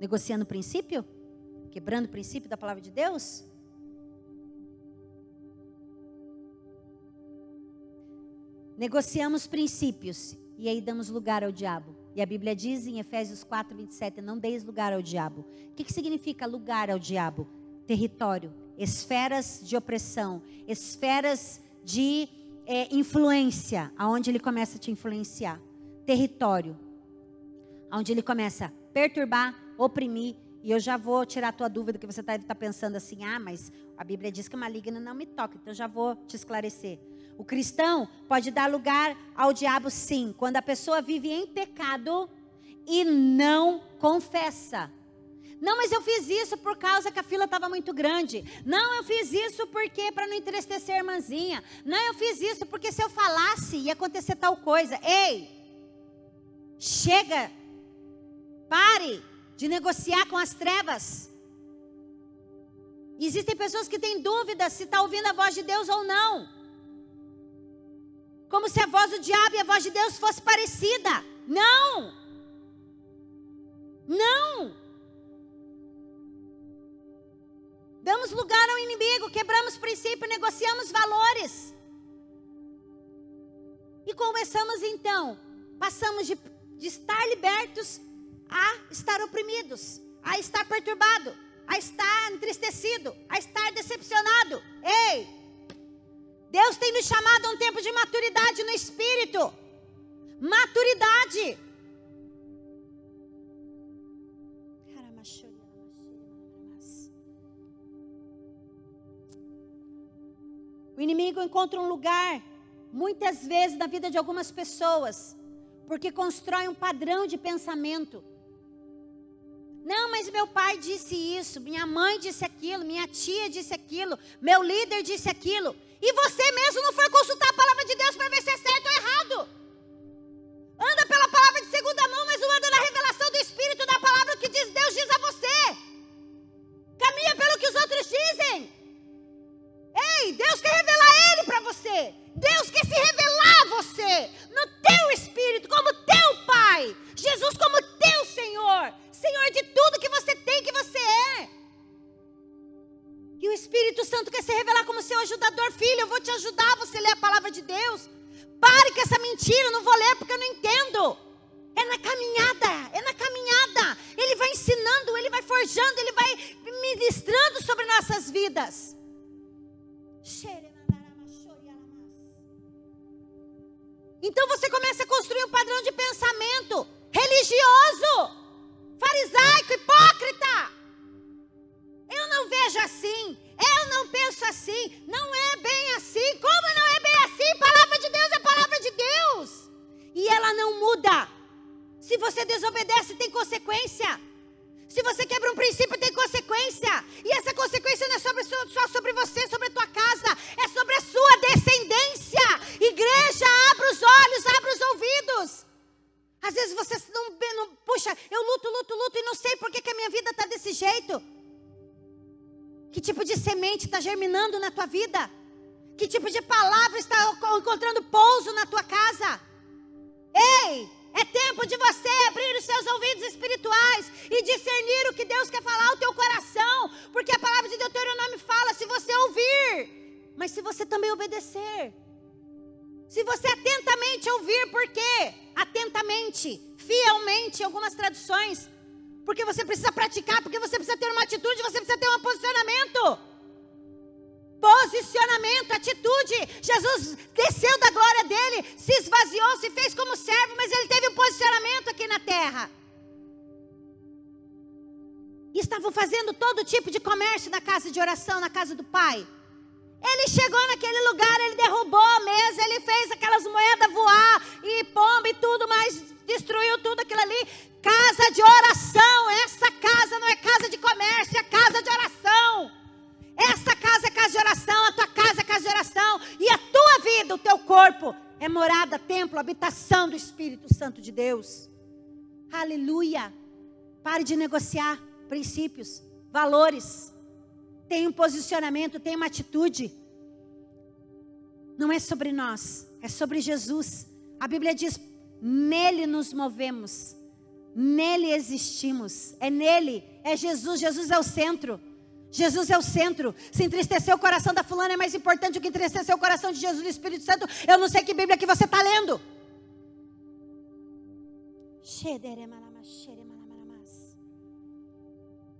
Speaker 1: Negociando o princípio? Quebrando o princípio da palavra de Deus? Negociamos princípios e aí damos lugar ao diabo. E a Bíblia diz em Efésios 4, 27, não deis lugar ao diabo. O que, que significa lugar ao diabo? Território, esferas de opressão, esferas de é, influência, aonde ele começa a te influenciar. Território, aonde ele começa a perturbar, oprimir. E eu já vou tirar a tua dúvida que você está tá pensando assim, ah, mas a Bíblia diz que o maligno não me toca, então eu já vou te esclarecer. O cristão pode dar lugar ao diabo sim, quando a pessoa vive em pecado e não confessa. Não, mas eu fiz isso por causa que a fila estava muito grande. Não, eu fiz isso porque para não entristecer a irmãzinha. Não, eu fiz isso porque se eu falasse ia acontecer tal coisa. Ei! Chega! Pare de negociar com as trevas. Existem pessoas que têm dúvidas se está ouvindo a voz de Deus ou não. Como se a voz do diabo e a voz de Deus fosse parecida. Não! Não! Damos lugar ao inimigo, quebramos princípio, negociamos valores. E começamos então, passamos de, de estar libertos a estar oprimidos, a estar perturbado, a estar entristecido, a estar decepcionado. Ei! Deus tem nos chamado a um tempo de maturidade no espírito. Maturidade. O inimigo encontra um lugar, muitas vezes, na vida de algumas pessoas, porque constrói um padrão de pensamento. Não, mas meu pai disse isso, minha mãe disse aquilo, minha tia disse aquilo, meu líder disse aquilo. E você mesmo não foi consultar a palavra de Deus para ver se é certo ou errado. Anda pela palavra de segunda mão, mas não anda na revelação do Espírito da palavra que diz, Deus diz a você. Caminha pelo que os outros dizem. Ei, Deus quer revelar Ele para você. Deus quer se revelar a você no teu espírito, como teu Pai. Jesus como teu Senhor. Senhor de tudo que você tem, que você é. E o Espírito Santo quer se revelar como seu ajudador, filho. Eu vou te ajudar você ler a palavra de Deus. Pare com essa mentira, eu não vou ler porque eu não entendo. É na caminhada, é na caminhada. Ele vai ensinando, ele vai forjando, ele vai ministrando sobre nossas vidas. Então você começa a construir um padrão de pensamento religioso, farisaico, hipócrita. Eu não vejo assim, eu não penso assim, não é bem assim. Como não é bem assim? Palavra de Deus é palavra de Deus. E ela não muda. Se você desobedece, tem consequência. Se você quebra um princípio, tem consequência. E essa consequência não é sobre, só sobre você, sobre a tua casa. É sobre a sua descendência. Igreja, abra os olhos, abra os ouvidos. Às vezes você não, não puxa, eu luto, luto, luto e não sei por que, que a minha vida está desse jeito. Que tipo de semente está germinando na tua vida? Que tipo de palavra está encontrando pouso na tua casa? Ei, é tempo de você abrir os seus ouvidos espirituais e discernir o que Deus quer falar ao teu coração, porque a palavra de Deuteronômio fala: se você ouvir, mas se você também obedecer. Se você atentamente ouvir, por quê? Atentamente, fielmente, algumas traduções. Porque você precisa praticar, porque você precisa ter uma atitude, você precisa ter um posicionamento. Posicionamento, atitude. Jesus desceu da glória dele, se esvaziou, se fez como servo, mas ele teve um posicionamento aqui na terra. E estavam fazendo todo tipo de comércio na casa de oração, na casa do Pai. Ele chegou naquele lugar, ele derrubou a mesa, ele fez aquelas moedas voar e pomba e tudo mais, destruiu tudo aquilo ali. Casa de oração, essa casa não é casa de comércio, é casa de oração. Essa casa é casa de oração, a tua casa é casa de oração. E a tua vida, o teu corpo, é morada, templo, habitação do Espírito Santo de Deus. Aleluia. Pare de negociar princípios, valores. Tem um posicionamento, tem uma atitude. Não é sobre nós, é sobre Jesus. A Bíblia diz: nele nos movemos, nele existimos, é nele, é Jesus, Jesus é o centro. Jesus é o centro. Se entristecer o coração da fulana é mais importante do que entristecer o coração de Jesus e do Espírito Santo. Eu não sei que Bíblia que você está lendo.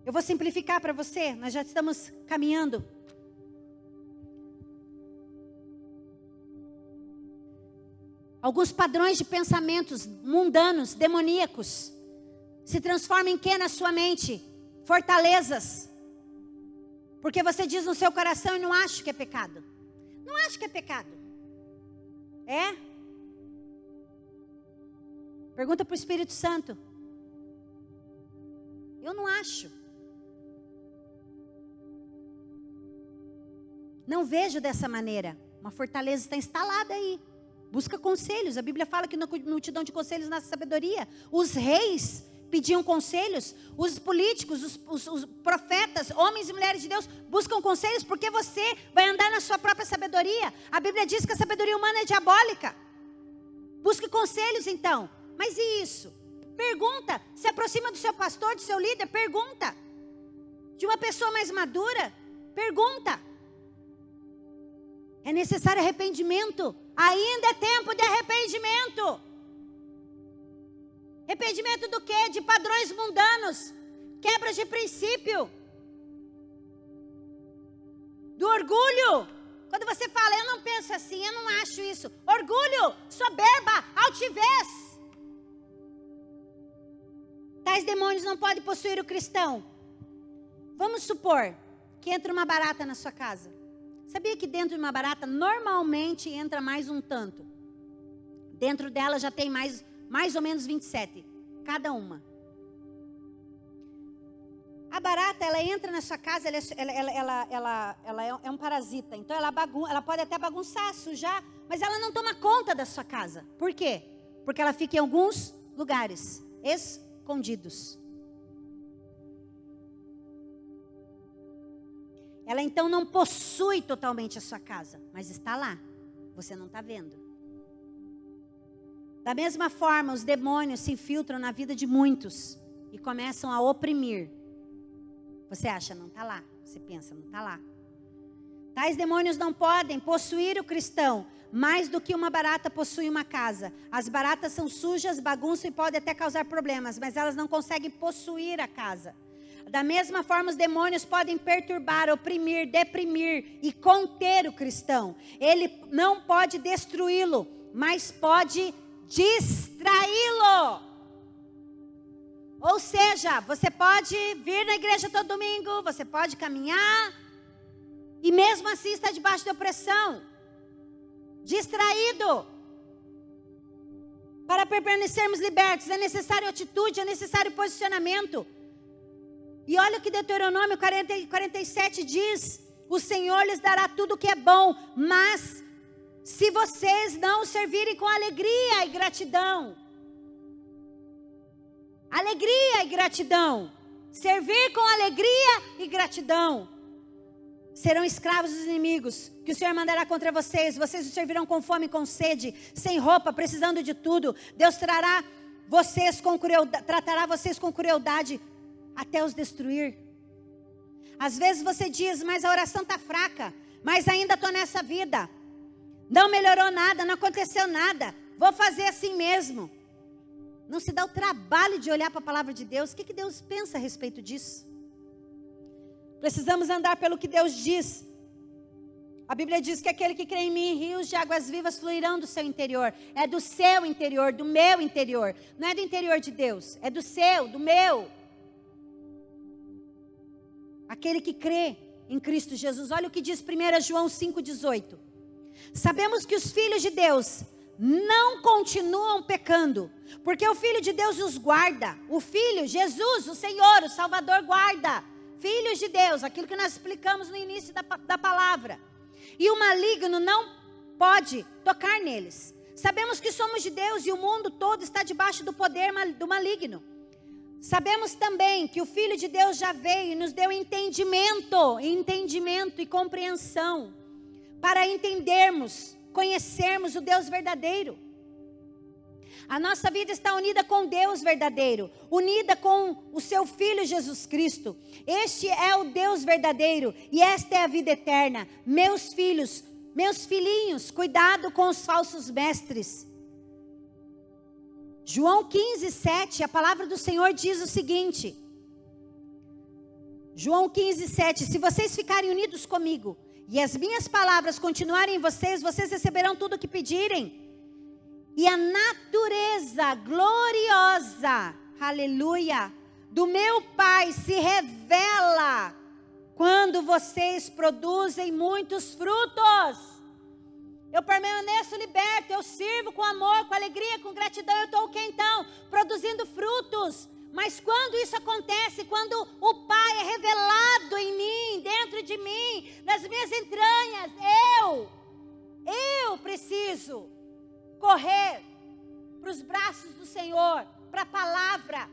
Speaker 1: Eu vou simplificar para você, nós já estamos caminhando. Alguns padrões de pensamentos mundanos, demoníacos, se transformam em que na sua mente? Fortalezas. Porque você diz no seu coração e não acha que é pecado. Não acha que é pecado. É? Pergunta para o Espírito Santo. Eu não acho. Não vejo dessa maneira. Uma fortaleza está instalada aí. Busca conselhos. A Bíblia fala que na multidão de conselhos nasce sabedoria. Os reis pediam conselhos. Os políticos, os, os, os, profetas, homens e mulheres de Deus buscam conselhos porque você vai andar na sua própria sabedoria. A Bíblia diz que a sabedoria humana é diabólica. Busque conselhos então. Mas e isso? Pergunta. Se aproxima do seu pastor, do seu líder. Pergunta. De uma pessoa mais madura. Pergunta. É necessário arrependimento. Ainda é tempo de arrependimento. Arrependimento do quê? De padrões mundanos, quebras de princípio, do orgulho. Quando você fala, eu não penso assim, eu não acho isso. Orgulho, soberba, altivez. Tais demônios não podem possuir o cristão. Vamos supor que entra uma barata na sua casa. Sabia que dentro de uma barata normalmente entra mais um tanto? Dentro dela já tem mais mais ou menos 27, cada uma. A barata, ela entra na sua casa, ela, é ela, ela, ela, ela é, é um parasita. Então, ela, bagun ela pode até bagunçar, sujar, mas ela não toma conta da sua casa. Por quê? Porque ela fica em alguns lugares escondidos. Ela então não possui totalmente a sua casa, mas está lá. Você não está vendo. Da mesma forma, os demônios se infiltram na vida de muitos e começam a oprimir. Você acha, não está lá. Você pensa, não está lá. Tais demônios não podem possuir o cristão mais do que uma barata possui uma casa. As baratas são sujas, bagunçam e podem até causar problemas, mas elas não conseguem possuir a casa. Da mesma forma, os demônios podem perturbar, oprimir, deprimir e conter o cristão. Ele não pode destruí-lo, mas pode distraí-lo. Ou seja, você pode vir na igreja todo domingo, você pode caminhar, e mesmo assim está debaixo de opressão, distraído. Para permanecermos libertos, é necessário atitude, é necessário posicionamento. E olha o que Deuteronômio 40, 47 diz: O Senhor lhes dará tudo o que é bom, mas se vocês não servirem com alegria e gratidão. Alegria e gratidão. Servir com alegria e gratidão. Serão escravos dos inimigos que o Senhor mandará contra vocês. Vocês o servirão com fome, com sede, sem roupa, precisando de tudo. Deus trará vocês com crueldade, tratará vocês com crueldade até os destruir. Às vezes você diz, mas a oração está fraca, mas ainda estou nessa vida. Não melhorou nada, não aconteceu nada. Vou fazer assim mesmo. Não se dá o trabalho de olhar para a palavra de Deus. O que, que Deus pensa a respeito disso? Precisamos andar pelo que Deus diz. A Bíblia diz que aquele que crê em mim, rios de águas vivas fluirão do seu interior. É do seu interior, do meu interior. Não é do interior de Deus, é do seu, do meu. Aquele que crê em Cristo Jesus. Olha o que diz 1 João 5,18. Sabemos que os filhos de Deus não continuam pecando, porque o Filho de Deus os guarda. O Filho, Jesus, o Senhor, o Salvador, guarda. Filhos de Deus, aquilo que nós explicamos no início da, da palavra. E o maligno não pode tocar neles. Sabemos que somos de Deus e o mundo todo está debaixo do poder do maligno. Sabemos também que o Filho de Deus já veio e nos deu entendimento, entendimento e compreensão para entendermos, conhecermos o Deus verdadeiro. A nossa vida está unida com Deus verdadeiro, unida com o seu Filho Jesus Cristo. Este é o Deus verdadeiro e esta é a vida eterna. Meus filhos, meus filhinhos, cuidado com os falsos mestres. João 15, 7, a palavra do Senhor diz o seguinte: João 15, 7: Se vocês ficarem unidos comigo, e as minhas palavras continuarem em vocês, vocês receberão tudo o que pedirem. E a natureza gloriosa, aleluia, do meu Pai se revela quando vocês produzem muitos frutos. Eu permaneço liberto, eu sirvo com amor, com alegria, com gratidão. Eu estou o que então? Produzindo frutos. Mas quando isso acontece, quando o Pai é revelado em mim, dentro de mim, nas minhas entranhas, eu, eu preciso correr para os braços do Senhor, para a palavra.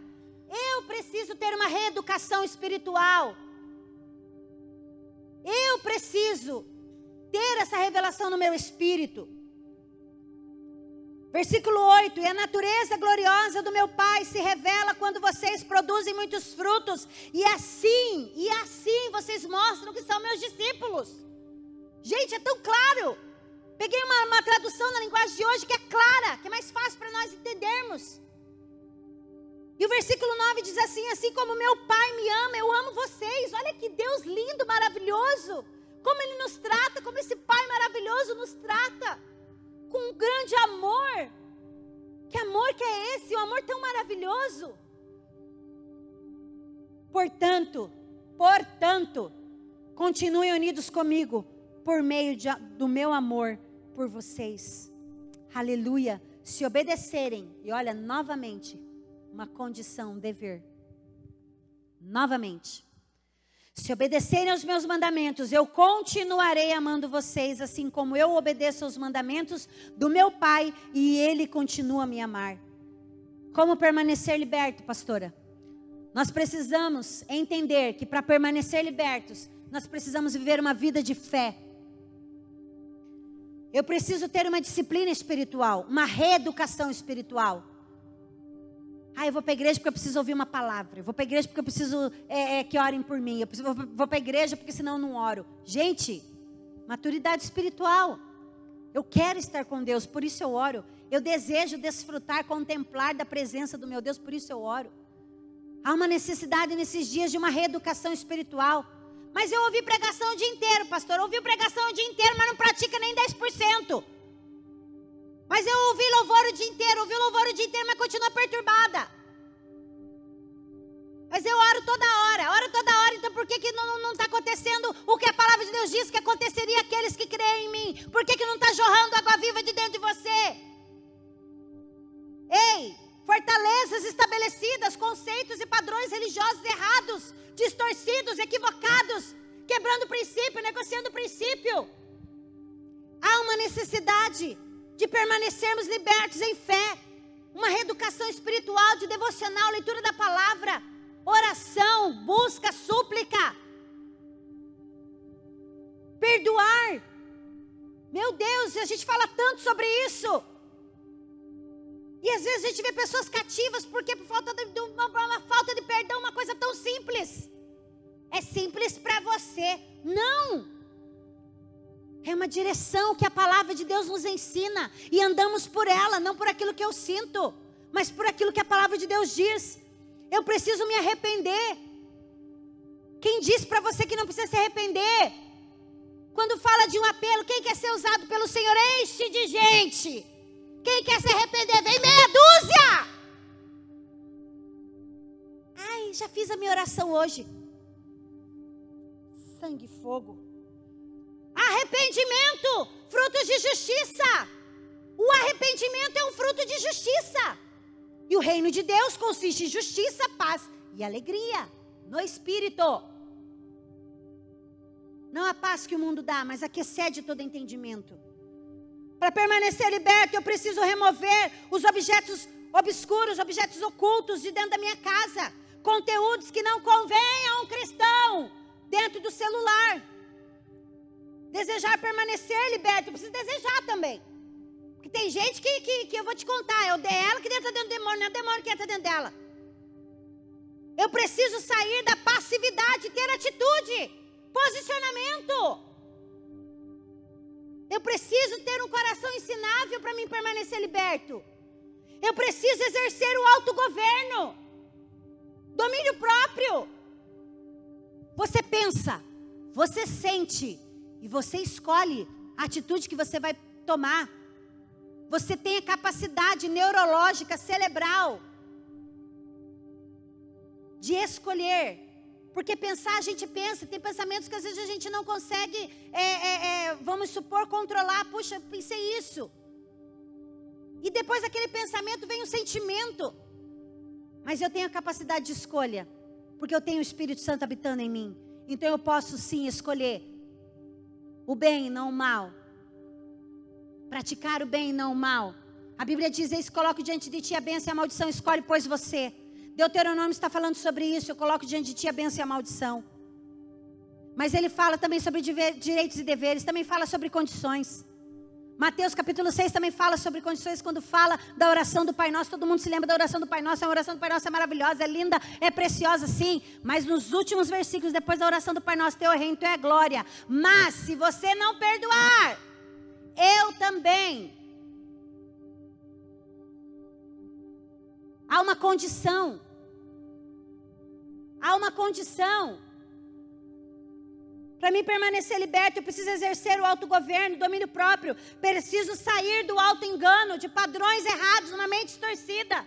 Speaker 1: Eu preciso ter uma reeducação espiritual. Eu preciso ter essa revelação no meu espírito. Versículo 8: E a natureza gloriosa do meu Pai se revela quando vocês produzem muitos frutos, e assim, e assim vocês mostram que são meus discípulos. Gente, é tão claro. Peguei uma, uma tradução na linguagem de hoje que é clara, que é mais fácil para nós entendermos. E o versículo 9 diz assim: Assim como meu Pai me ama, eu amo vocês. Olha que Deus lindo, maravilhoso. Como Ele nos trata, como esse Pai maravilhoso nos trata. Com um grande amor. Que amor que é esse? Um amor tão maravilhoso. Portanto, portanto, continuem unidos comigo por meio de, do meu amor por vocês. Aleluia. Se obedecerem, e olha, novamente, uma condição, um dever. Novamente. Se obedecerem aos meus mandamentos, eu continuarei amando vocês, assim como eu obedeço aos mandamentos do meu Pai e Ele continua a me amar. Como permanecer liberto, pastora? Nós precisamos entender que para permanecer libertos, nós precisamos viver uma vida de fé. Eu preciso ter uma disciplina espiritual, uma reeducação espiritual. Ah, eu vou para a igreja porque eu preciso ouvir uma palavra. Eu vou para a igreja porque eu preciso é, é, que orem por mim. Eu preciso, vou, para a igreja porque senão eu não oro. Gente, maturidade espiritual. Eu quero estar com Deus, por isso eu oro. Eu desejo desfrutar, contemplar da presença do meu Deus, por isso eu oro. Há uma necessidade nesses dias de uma reeducação espiritual. Mas eu ouvi pregação o dia inteiro, pastor. Eu ouvi pregação o dia inteiro, mas não pratica nem 10%. Mas eu ouvi louvor o dia inteiro, ouvi louvor o dia inteiro, mas continua perturbada. Mas eu oro toda hora, oro toda hora, então por que, que não está acontecendo o que a palavra de Deus diz que aconteceria aqueles que creem em mim? Por que, que não está jorrando água viva de dentro de você? Ei, fortalezas estabelecidas, conceitos e padrões religiosos errados, distorcidos, equivocados, quebrando o princípio, negociando o princípio. Há uma necessidade de permanecermos libertos em fé, uma reeducação espiritual, de devocional, leitura da palavra, oração, busca, súplica, perdoar. Meu Deus, a gente fala tanto sobre isso. E às vezes a gente vê pessoas cativas porque por falta de, uma, uma falta de perdão, uma coisa tão simples. É simples para você. Não! É uma direção que a palavra de Deus nos ensina e andamos por ela, não por aquilo que eu sinto, mas por aquilo que a palavra de Deus diz. Eu preciso me arrepender. Quem diz para você que não precisa se arrepender? Quando fala de um apelo, quem quer ser usado pelo Senhor? Enche de gente. Quem quer se arrepender, vem meia dúzia. Ai, já fiz a minha oração hoje. Sangue e fogo. Arrependimento, frutos de justiça. O arrependimento é um fruto de justiça. E o reino de Deus consiste em justiça, paz e alegria no espírito. Não a paz que o mundo dá, mas a que excede todo entendimento. Para permanecer liberto, eu preciso remover os objetos obscuros, objetos ocultos de dentro da minha casa. Conteúdos que não convêm a um cristão dentro do celular. Desejar permanecer liberto, eu preciso desejar também. Porque tem gente que, que, que eu vou te contar, é o dela que entra dentro do demônio, não é o demônio que entra dentro dela. Eu preciso sair da passividade, ter atitude, posicionamento. Eu preciso ter um coração ensinável para mim permanecer liberto. Eu preciso exercer o autogoverno, domínio próprio. Você pensa, você sente e você escolhe a atitude que você vai tomar. Você tem a capacidade neurológica, cerebral, de escolher porque pensar, a gente pensa, tem pensamentos que às vezes a gente não consegue, é, é, é, vamos supor, controlar. Puxa, pensei isso. E depois daquele pensamento vem um sentimento. Mas eu tenho a capacidade de escolha, porque eu tenho o Espírito Santo habitando em mim. Então eu posso sim escolher o bem não o mal. Praticar o bem não o mal. A Bíblia diz: Eis, coloco diante de ti a bênção e a maldição, escolhe, pois você. Deuteronômio está falando sobre isso. Eu coloco diante de ti a bênção e a maldição. Mas ele fala também sobre direitos e deveres, também fala sobre condições. Mateus capítulo 6 também fala sobre condições quando fala da oração do Pai Nosso. Todo mundo se lembra da oração do Pai Nosso. A oração do Pai Nosso é maravilhosa, é linda, é preciosa, sim. Mas nos últimos versículos, depois da oração do Pai Nosso, teu reino, é glória. Mas se você não perdoar, eu também. Há uma condição. Há uma condição. Para mim permanecer liberto, eu preciso exercer o autogoverno, domínio próprio. Preciso sair do alto engano, de padrões errados, uma mente distorcida.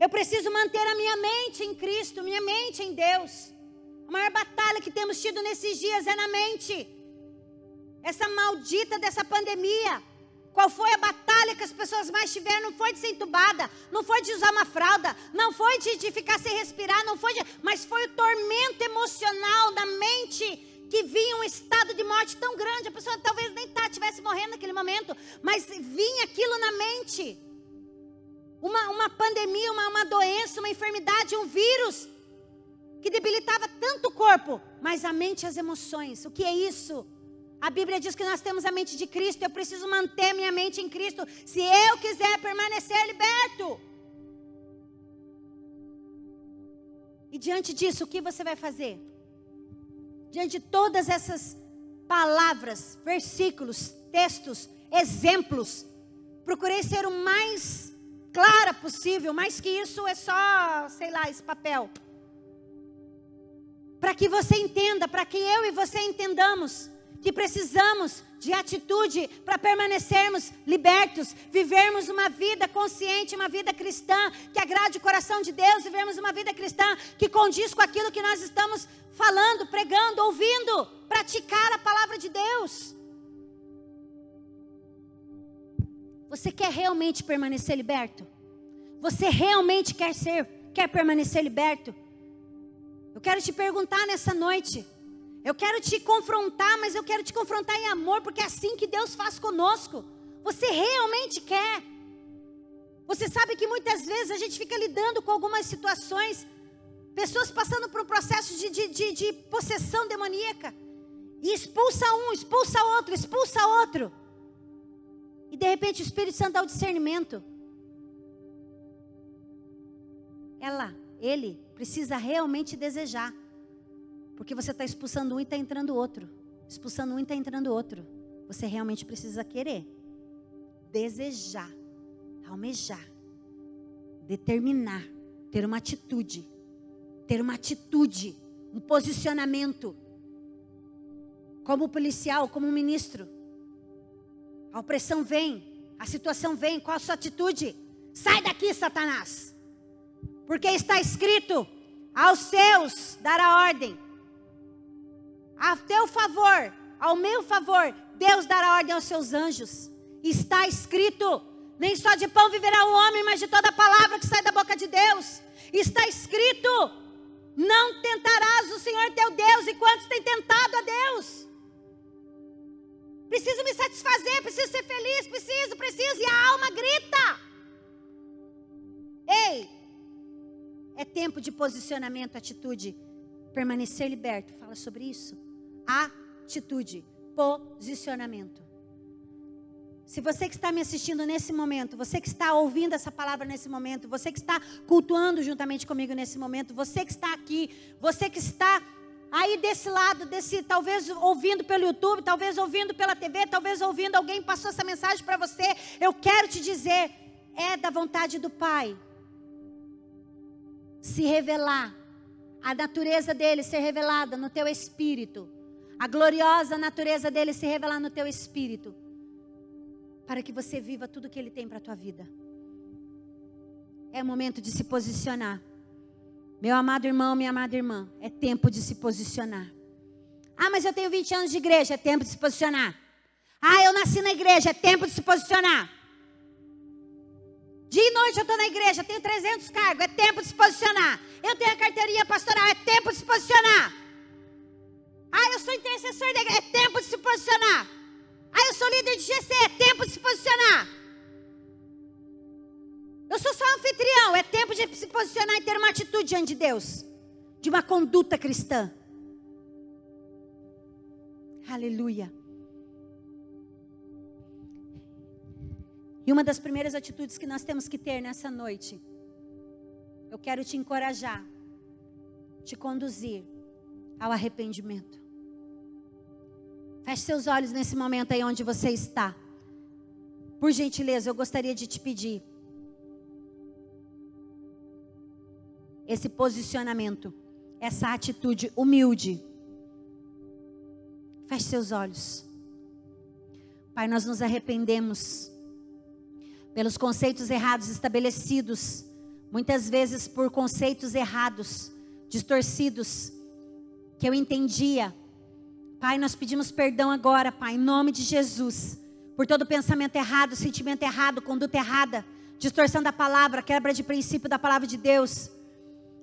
Speaker 1: Eu preciso manter a minha mente em Cristo, minha mente em Deus. A maior batalha que temos tido nesses dias é na mente. Essa maldita dessa pandemia. Qual foi a batalha que as pessoas mais tiveram? Não foi de ser entubada, não foi de usar uma fralda, não foi de, de ficar sem respirar, não foi de, mas foi o tormento emocional da mente que vinha um estado de morte tão grande, a pessoa talvez nem tá, tivesse morrendo naquele momento, mas vinha aquilo na mente. Uma, uma pandemia, uma, uma doença, uma enfermidade, um vírus que debilitava tanto o corpo, mas a mente e as emoções. O que é isso? A Bíblia diz que nós temos a mente de Cristo. Eu preciso manter minha mente em Cristo se eu quiser permanecer liberto. E diante disso, o que você vai fazer? Diante de todas essas palavras, versículos, textos, exemplos, procurei ser o mais clara possível, mais que isso é só, sei lá, esse papel. Para que você entenda, para que eu e você entendamos que precisamos de atitude para permanecermos libertos, vivermos uma vida consciente, uma vida cristã que agrade o coração de Deus, vivermos uma vida cristã que condiz com aquilo que nós estamos falando, pregando, ouvindo, praticar a palavra de Deus. Você quer realmente permanecer liberto? Você realmente quer ser, quer permanecer liberto? Eu quero te perguntar nessa noite. Eu quero te confrontar, mas eu quero te confrontar em amor, porque é assim que Deus faz conosco. Você realmente quer? Você sabe que muitas vezes a gente fica lidando com algumas situações, pessoas passando por um processo de, de, de, de possessão demoníaca, e expulsa um, expulsa outro, expulsa outro, e de repente o Espírito Santo dá o discernimento. Ela, ele, precisa realmente desejar. Porque você está expulsando um e está entrando outro. Expulsando um e está entrando outro. Você realmente precisa querer, desejar, almejar, determinar, ter uma atitude, ter uma atitude, um posicionamento. Como policial, como ministro. A opressão vem, a situação vem, qual a sua atitude? Sai daqui, Satanás. Porque está escrito: aos seus dará ordem, a teu favor, ao meu favor, Deus dará ordem aos seus anjos. Está escrito: nem só de pão viverá o homem, mas de toda palavra que sai da boca de Deus. Está escrito: não tentarás o Senhor teu Deus, e quantos têm tentado a Deus? Preciso me satisfazer, preciso ser feliz, preciso, preciso, e a alma grita. Ei, é tempo de posicionamento, atitude, permanecer liberto. Fala sobre isso atitude, posicionamento. Se você que está me assistindo nesse momento, você que está ouvindo essa palavra nesse momento, você que está cultuando juntamente comigo nesse momento, você que está aqui, você que está aí desse lado, desse talvez ouvindo pelo YouTube, talvez ouvindo pela TV, talvez ouvindo alguém passou essa mensagem para você, eu quero te dizer, é da vontade do Pai se revelar, a natureza dele ser revelada no teu espírito a gloriosa natureza dele se revelar no teu espírito, para que você viva tudo que ele tem para a tua vida. É momento de se posicionar. Meu amado irmão, minha amada irmã, é tempo de se posicionar. Ah, mas eu tenho 20 anos de igreja, é tempo de se posicionar. Ah, eu nasci na igreja, é tempo de se posicionar. Dia e noite eu estou na igreja, tenho 300 cargos, é tempo de se posicionar. Eu tenho a carteirinha pastoral, é tempo de se posicionar. Ah, eu sou intercessor da igreja. É tempo de se posicionar. Ah, eu sou líder de GC. É tempo de se posicionar. Eu sou só anfitrião. É tempo de se posicionar e ter uma atitude diante de Deus. De uma conduta cristã. Aleluia. E uma das primeiras atitudes que nós temos que ter nessa noite, eu quero te encorajar, te conduzir ao arrependimento. Feche seus olhos nesse momento aí onde você está. por gentileza, eu gostaria de te pedir esse posicionamento, essa atitude humilde. Feche seus olhos. Pai, nós nos arrependemos pelos conceitos errados estabelecidos, muitas vezes por conceitos errados, distorcidos, que eu entendia. Pai, nós pedimos perdão agora, Pai, em nome de Jesus, por todo pensamento errado, sentimento errado, conduta errada, distorção da palavra, quebra de princípio da palavra de Deus,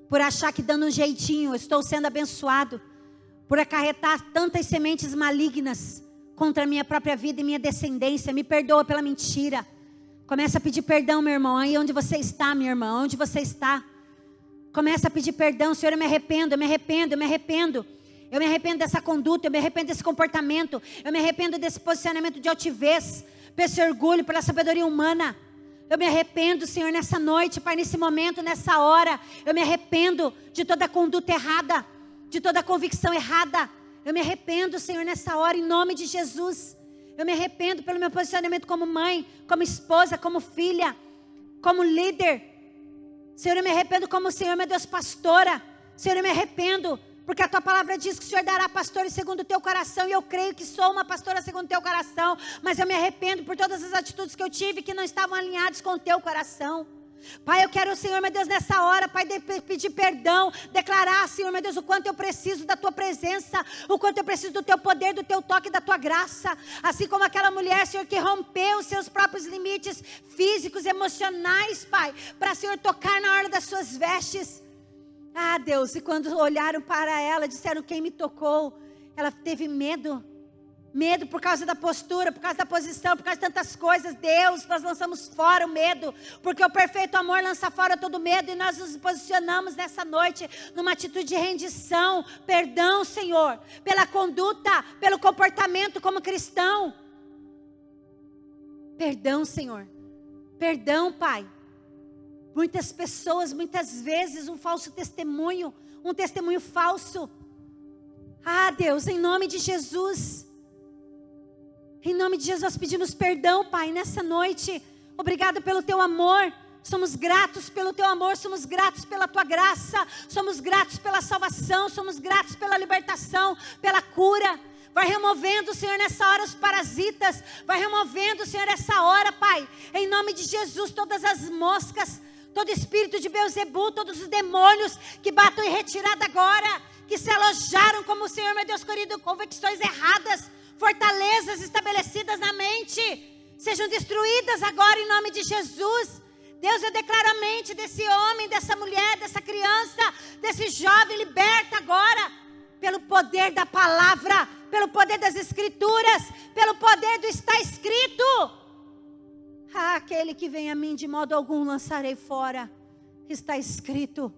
Speaker 1: por achar que dando um jeitinho eu estou sendo abençoado, por acarretar tantas sementes malignas contra a minha própria vida e minha descendência, me perdoa pela mentira. Começa a pedir perdão, meu irmão. Aí onde você está, minha irmã, onde você está? Começa a pedir perdão, Senhor, eu me arrependo, eu me arrependo, eu me arrependo. Eu me arrependo dessa conduta, eu me arrependo desse comportamento, eu me arrependo desse posicionamento de altivez, pelo orgulho, pela sabedoria humana. Eu me arrependo, Senhor, nessa noite, Pai, nesse momento, nessa hora. Eu me arrependo de toda conduta errada, de toda convicção errada. Eu me arrependo, Senhor, nessa hora, em nome de Jesus. Eu me arrependo pelo meu posicionamento como mãe, como esposa, como filha, como líder. Senhor, eu me arrependo como Senhor, meu Deus, pastora. Senhor, eu me arrependo, porque a tua palavra diz que o Senhor dará pastores segundo o teu coração, e eu creio que sou uma pastora segundo o teu coração, mas eu me arrependo por todas as atitudes que eu tive que não estavam alinhadas com o teu coração. Pai, eu quero, Senhor, meu Deus, nessa hora, Pai, pedir perdão, declarar, Senhor, meu Deus, o quanto eu preciso da Tua presença, o quanto eu preciso do Teu poder, do Teu toque, da Tua graça. Assim como aquela mulher, Senhor, que rompeu os seus próprios limites físicos, emocionais, Pai, para, Senhor, tocar na hora das Suas vestes. Ah, Deus, e quando olharam para ela, disseram: Quem me tocou? Ela teve medo. Medo por causa da postura, por causa da posição, por causa de tantas coisas. Deus, nós lançamos fora o medo, porque o perfeito amor lança fora todo medo e nós nos posicionamos nessa noite numa atitude de rendição, perdão, Senhor, pela conduta, pelo comportamento como cristão. Perdão, Senhor. Perdão, Pai. Muitas pessoas, muitas vezes, um falso testemunho, um testemunho falso. Ah, Deus, em nome de Jesus. Em nome de Jesus, pedimos perdão, Pai, nessa noite. Obrigado pelo teu amor. Somos gratos pelo teu amor, somos gratos pela tua graça, somos gratos pela salvação, somos gratos pela libertação, pela cura. Vai removendo, Senhor, nessa hora os parasitas. Vai removendo, Senhor, nessa hora, Pai. Em nome de Jesus, todas as moscas, todo espírito de Beuzebu, todos os demônios que batam em retirada agora, que se alojaram como, Senhor, meu Deus querido, convicções erradas fortalezas estabelecidas na mente sejam destruídas agora em nome de Jesus. Deus, eu declaro a mente desse homem, dessa mulher, dessa criança, desse jovem, liberta agora, pelo poder da palavra, pelo poder das escrituras, pelo poder do está escrito. Ah, aquele que vem a mim de modo algum lançarei fora, está escrito,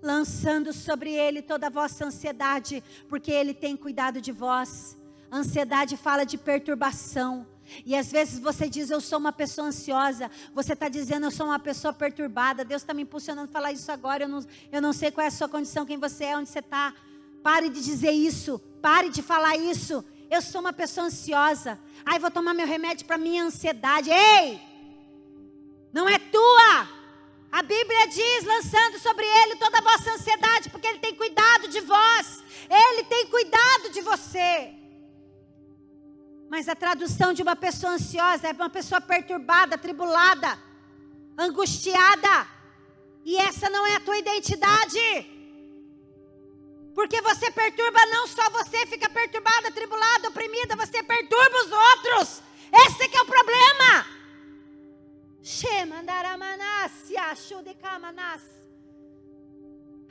Speaker 1: lançando sobre ele toda a vossa ansiedade, porque ele tem cuidado de vós. Ansiedade fala de perturbação. E às vezes você diz, eu sou uma pessoa ansiosa. Você está dizendo, eu sou uma pessoa perturbada. Deus está me impulsionando a falar isso agora. Eu não, eu não sei qual é a sua condição, quem você é, onde você está. Pare de dizer isso. Pare de falar isso. Eu sou uma pessoa ansiosa. Ai, vou tomar meu remédio para minha ansiedade. Ei! Não é tua. A Bíblia diz, lançando sobre ele toda a vossa ansiedade, porque ele tem cuidado de vós. Ele tem cuidado de você. Mas a tradução de uma pessoa ansiosa é uma pessoa perturbada, atribulada, angustiada. E essa não é a tua identidade. Porque você perturba não só você, fica perturbada, atribulada, oprimida, você perturba os outros. Esse é que é o problema.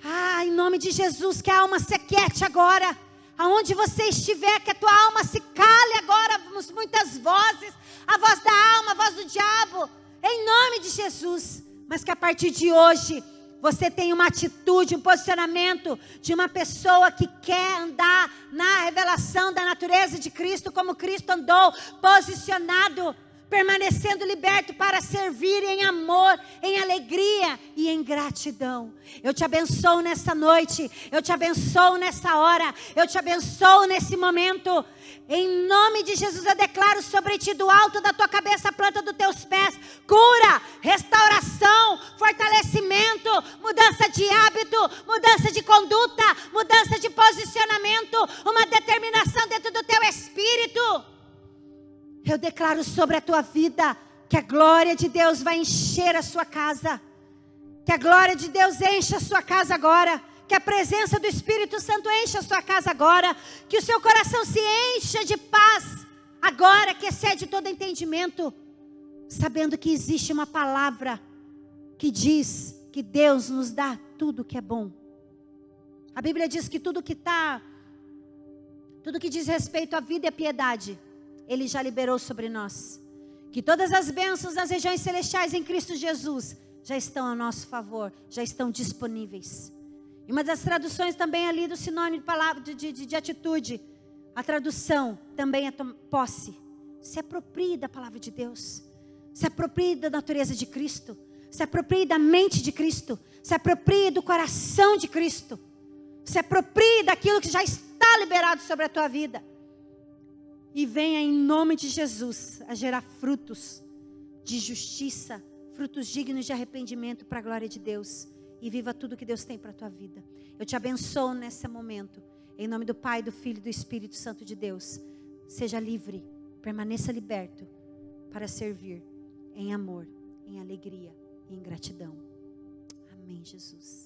Speaker 1: Ah, em nome de Jesus, que a alma se quiete agora. Aonde você estiver, que a tua alma se cale agora, muitas vozes, a voz da alma, a voz do diabo, em nome de Jesus. Mas que a partir de hoje, você tenha uma atitude, um posicionamento de uma pessoa que quer andar na revelação da natureza de Cristo, como Cristo andou, posicionado, permanecendo liberto para servir em amor, em alegria e em gratidão. Eu te abençoo nessa noite, eu te abençoo nessa hora, eu te abençoo nesse momento. Em nome de Jesus, eu declaro sobre ti, do alto da tua cabeça, a planta dos teus pés, cura, restauração, fortalecimento, mudança de hábito, mudança de conduta, mudança de posicionamento, uma determinação dentro do teu espírito. Eu declaro sobre a tua vida que a glória de Deus vai encher a sua casa. Que a glória de Deus encha a sua casa agora. Que a presença do Espírito Santo encha a sua casa agora. Que o seu coração se encha de paz agora, que excede todo entendimento. Sabendo que existe uma palavra que diz que Deus nos dá tudo que é bom. A Bíblia diz que tudo que está, tudo que diz respeito à vida à piedade, Ele já liberou sobre nós. Que todas as bênçãos nas regiões celestiais em Cristo Jesus já estão a nosso favor, já estão disponíveis. E uma das traduções também ali do sinônimo de palavra de, de, de atitude, a tradução também é posse. Se aproprie da palavra de Deus. Se aproprie da natureza de Cristo. Se aproprie da mente de Cristo. Se aproprie do coração de Cristo. Se aproprie daquilo que já está liberado sobre a tua vida e venha em nome de Jesus a gerar frutos de justiça, frutos dignos de arrependimento para a glória de Deus e viva tudo que Deus tem para a tua vida. Eu te abençoo nesse momento, em nome do Pai, do Filho e do Espírito Santo de Deus. Seja livre, permaneça liberto para servir em amor, em alegria e em gratidão. Amém, Jesus.